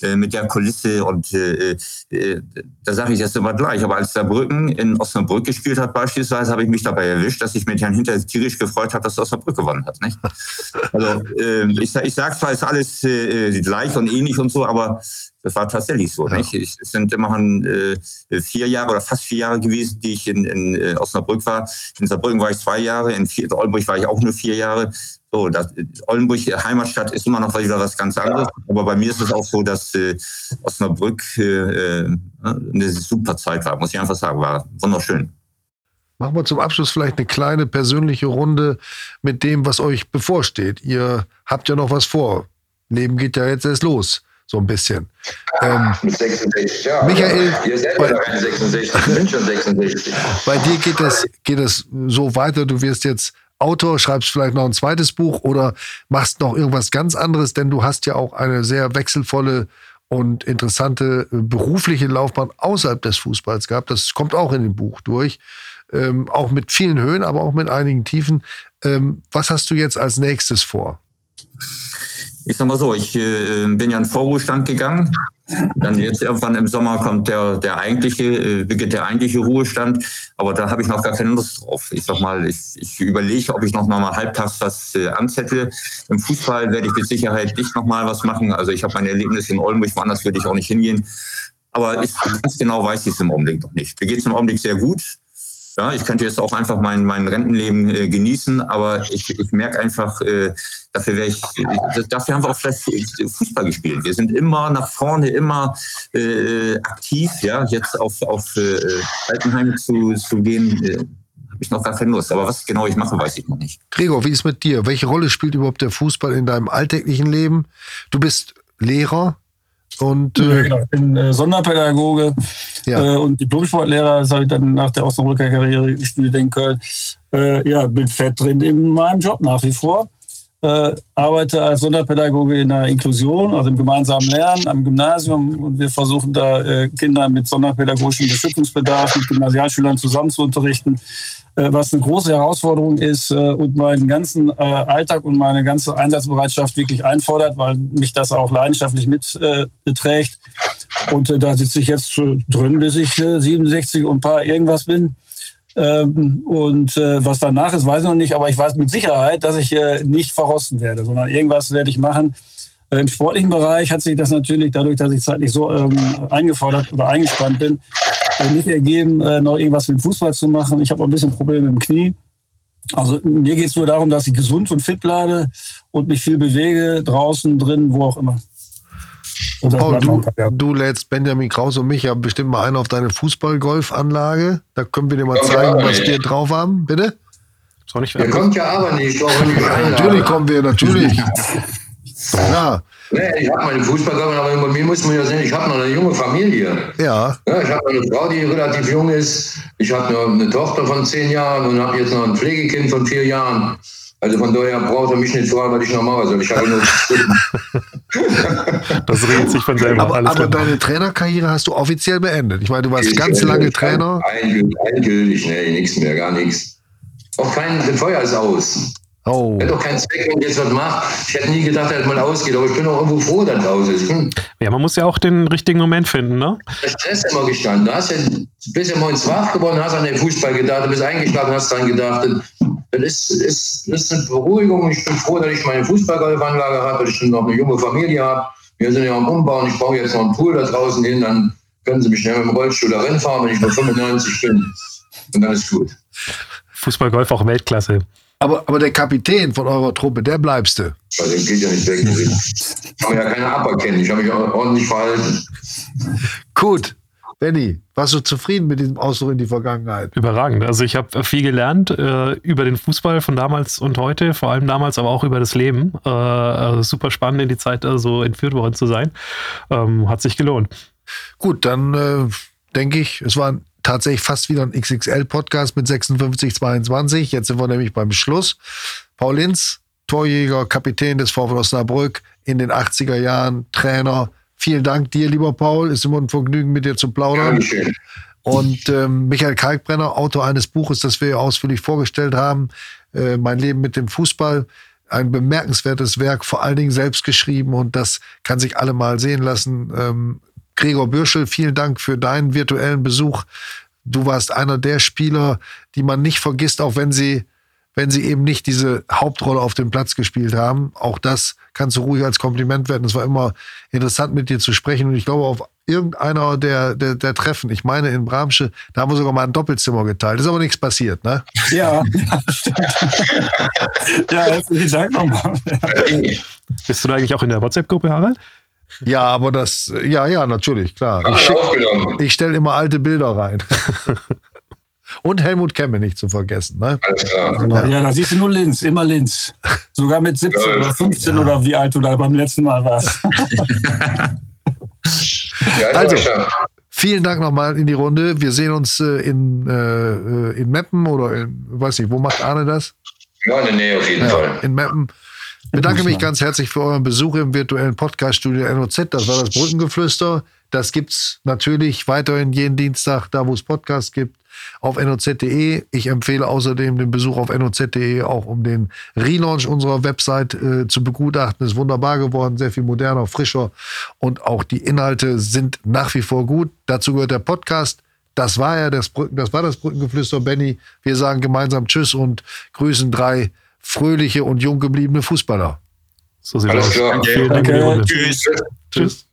Speaker 1: äh, mit der Kulisse und äh, äh, da sage ich jetzt immer gleich. Aber als der Brücken in Osnabrück gespielt hat beispielsweise, habe ich mich dabei erwischt, dass ich mich dann hinterher tierisch gefreut habe, dass Osnabrück gewonnen hat. Nicht? Also äh, ich, ich sage zwar, ist alles gleich und ähnlich und so, aber das war tatsächlich so. Ja. Nicht? Es sind immerhin äh, vier Jahre oder fast vier Jahre gewesen, die ich in, in Osnabrück war. In Saarbrücken war ich zwei Jahre, in, vier, in Oldenburg war ich auch nur vier Jahre. So, das, Oldenburg, Heimatstadt, ist immer noch wieder was ganz anderes. Aber bei mir ist es auch so, dass äh, Osnabrück äh, äh, eine super Zeit war, muss ich einfach sagen. War wunderschön.
Speaker 3: Machen wir zum Abschluss vielleicht eine kleine persönliche Runde mit dem, was euch bevorsteht. Ihr habt ja noch was vor. Leben geht ja jetzt erst los, so ein bisschen.
Speaker 4: Ähm, mit 66, ja.
Speaker 3: Michael,
Speaker 4: ihr selber bei, 66, ich bin schon 66.
Speaker 3: Bei dir geht das, geht das so weiter. Du wirst jetzt Autor, schreibst vielleicht noch ein zweites Buch oder machst noch irgendwas ganz anderes, denn du hast ja auch eine sehr wechselvolle und interessante äh, berufliche Laufbahn außerhalb des Fußballs gehabt. Das kommt auch in dem Buch durch. Ähm, auch mit vielen Höhen, aber auch mit einigen Tiefen. Ähm, was hast du jetzt als nächstes vor?
Speaker 1: Ich sag mal so, ich äh, bin ja in Vorruhestand gegangen dann jetzt irgendwann im Sommer kommt der, der eigentliche, äh, beginnt der eigentliche Ruhestand. Aber da habe ich noch gar keine Lust drauf. Ich sag mal, ich, ich überlege, ob ich noch mal halbtags was äh, anzettle. Im Fußball werde ich mit Sicherheit nicht noch mal was machen. Also ich habe mein Erlebnis in Oldenburg, woanders würde ich auch nicht hingehen. Aber ich, ganz genau weiß ich es im Augenblick noch nicht. Mir geht es im Augenblick sehr gut. Ja, ich könnte jetzt auch einfach mein, mein Rentenleben äh, genießen, aber ich, ich merke einfach, äh, dafür, wäre ich, dafür haben wir auch vielleicht Fußball gespielt. Wir sind immer nach vorne, immer äh, aktiv. Ja, jetzt auf, auf äh, Altenheim zu, zu gehen, äh, habe ich noch gar keine Lust. Aber was genau ich mache, weiß ich noch nicht.
Speaker 3: Gregor, wie ist mit dir? Welche Rolle spielt überhaupt der Fußball in deinem alltäglichen Leben? Du bist Lehrer und
Speaker 5: äh, ja, genau. ich bin äh, Sonderpädagoge
Speaker 3: Ja.
Speaker 5: Äh, und Diplom-Sportlehrer, das habe ich dann nach der Osnabrücker-Karriere gespielt in Köln. Äh, ja, bin fett drin in meinem Job nach wie vor. Äh, arbeite als Sonderpädagoge in der Inklusion, also im gemeinsamen Lernen am Gymnasium. Und wir versuchen da äh, Kinder mit sonderpädagogischem Beschützungsbedarf, mit Gymnasialschülern zusammen zu unterrichten, äh, was eine große Herausforderung ist äh, und meinen ganzen äh, Alltag und meine ganze Einsatzbereitschaft wirklich einfordert, weil mich das auch leidenschaftlich mit äh, beträgt. Und da sitze ich jetzt drin, bis ich äh, 67 und ein paar irgendwas bin. Ähm, und äh, was danach ist, weiß ich noch nicht, aber ich weiß mit Sicherheit, dass ich äh, nicht verrosten werde, sondern irgendwas werde ich machen. Äh, Im sportlichen Bereich hat sich das natürlich dadurch, dass ich zeitlich so ähm, eingefordert oder eingespannt bin, äh, nicht ergeben, äh, noch irgendwas mit Fußball zu machen. Ich habe ein bisschen Probleme im Knie. Also mir geht es nur darum, dass ich gesund und fit bleibe und mich viel bewege, draußen, drin, wo auch immer.
Speaker 3: Paul, du, du lädst Benjamin Kraus und mich ja bestimmt mal ein auf deine Fußball-Golf-Anlage. Da können wir dir mal zeigen,
Speaker 4: ja,
Speaker 3: was wir drauf haben. Bitte?
Speaker 6: Soll nicht
Speaker 4: Der kommt ja aber nicht.
Speaker 3: Natürlich kommen wir, natürlich. <laughs> Ja,
Speaker 4: Nee, ich habe meine Fußballgruppe, aber bei mir muss man ja sehen, ich habe noch eine junge Familie.
Speaker 3: ja.
Speaker 4: Ja, ich habe eine Frau, die relativ jung ist. Ich habe noch eine Tochter von zehn Jahren und habe jetzt noch ein Pflegekind von vier Jahren. Also von daher braucht er mich nicht fragen, was ich noch machen soll. Ich habe nur. <laughs>
Speaker 6: Das regelt sich von selber.
Speaker 3: Aber,
Speaker 6: alles
Speaker 3: aber deine Trainerkarriere hast du offiziell beendet. Ich meine, du warst ganz lange Trainer.
Speaker 4: Eingültig, eingültig nee, nichts mehr, gar nichts. Auch kein das Feuer ist aus.
Speaker 3: Oh.
Speaker 4: Hätte doch keinen Zweck, wenn ich jetzt was mache. Ich hätte nie gedacht, dass mal ausgeht, aber ich bin auch irgendwo froh, dass es aus ist. Hm.
Speaker 6: Ja, man muss ja auch den richtigen Moment finden, ne?
Speaker 4: Der Stress immer gestanden. Du hast ja, bist ja morgens wach geworden, hast an den Fußball gedacht, du bist eingeschlafen, hast dran gedacht. Das ist, ist, ist eine Beruhigung. Ich bin froh, dass ich meine Fußballgolfanlage habe, dass ich noch eine junge Familie habe. Wir sind ja am Umbauen. Ich baue jetzt noch einen Pool da draußen hin, dann können sie mich schnell mit dem Rollstuhl da reinfahren, wenn ich nur 95 bin. Und dann ist gut.
Speaker 6: Fußball-Golf auch Weltklasse.
Speaker 3: Aber, aber der Kapitän von eurer Truppe, der bleibst du.
Speaker 4: Weil den geht ja nicht weg. Ich kann mir ja keine aberkennen. Ich habe mich auch ordentlich verhalten.
Speaker 3: Gut. Benny, warst du zufrieden mit diesem Ausflug in die Vergangenheit?
Speaker 6: Überragend. Also ich habe viel gelernt äh, über den Fußball von damals und heute, vor allem damals, aber auch über das Leben. Äh, also super spannend in die Zeit äh, so entführt worden zu sein. Ähm, hat sich gelohnt.
Speaker 3: Gut, dann äh, denke ich, es war tatsächlich fast wieder ein XXL-Podcast mit 56,22. Jetzt sind wir nämlich beim Schluss. Paul Linz, Torjäger, Kapitän des VfL Osnabrück in den 80er Jahren, Trainer. Vielen Dank dir, lieber Paul. Ist immer ein Vergnügen, mit dir zu plaudern.
Speaker 4: Dankeschön.
Speaker 3: Und ähm, Michael Kalkbrenner, Autor eines Buches, das wir ausführlich vorgestellt haben, äh, Mein Leben mit dem Fußball. Ein bemerkenswertes Werk, vor allen Dingen selbst geschrieben und das kann sich alle mal sehen lassen. Ähm, Gregor Bürschel, vielen Dank für deinen virtuellen Besuch. Du warst einer der Spieler, die man nicht vergisst, auch wenn sie, wenn sie eben nicht diese Hauptrolle auf dem Platz gespielt haben. Auch das kannst du ruhig als Kompliment werden. Es war immer interessant, mit dir zu sprechen. Und ich glaube, auf irgendeiner der, der, der Treffen, ich meine in Bramsche, da haben wir sogar mal ein Doppelzimmer geteilt. Ist aber nichts passiert, ne?
Speaker 5: Ja, <laughs> ja, herzlichen Dank nochmal.
Speaker 6: Bist du da eigentlich auch in der WhatsApp-Gruppe, Harald?
Speaker 3: Ja, aber das, ja, ja, natürlich, klar. Ich, schick- ich stelle immer alte Bilder rein. <laughs> Und Helmut Kemme nicht zu vergessen, ne?
Speaker 4: Alles klar.
Speaker 5: Ja, da siehst du nur Linz, immer Linz. Sogar mit 17
Speaker 4: Ja,
Speaker 5: oder 15 oder wie alt du da beim letzten Mal warst. <laughs>
Speaker 4: Ja,
Speaker 3: Also. Vielen Dank nochmal in die Runde. Wir sehen uns äh, in, äh, in Meppen oder in, weiß nicht, wo macht Arne das?
Speaker 4: Ja, in der Nähe auf jeden
Speaker 3: Ja,
Speaker 4: Fall.
Speaker 3: in Meppen. Bedanke mich ganz herzlich für euren Besuch im virtuellen Podcast-Studio NOZ. Das war das Brückengeflüster. Das gibt's natürlich weiterhin jeden Dienstag, da wo es Podcasts gibt, auf noz.de. Ich empfehle außerdem den Besuch auf noz.de auch, um den Relaunch unserer Website äh, zu begutachten. Ist wunderbar geworden, sehr viel moderner, frischer und auch die Inhalte sind nach wie vor gut. Dazu gehört der Podcast. Das war ja das, Brücken, das war das Brückengeflüster, Benny. Wir sagen gemeinsam Tschüss und grüßen drei fröhliche und jung gebliebene Fußballer.
Speaker 6: So sieht
Speaker 4: Alles
Speaker 6: aus.
Speaker 4: klar.
Speaker 6: Vielen Dank für die
Speaker 5: Danke.
Speaker 6: Runde.
Speaker 1: Tschüss.
Speaker 6: Tschüss.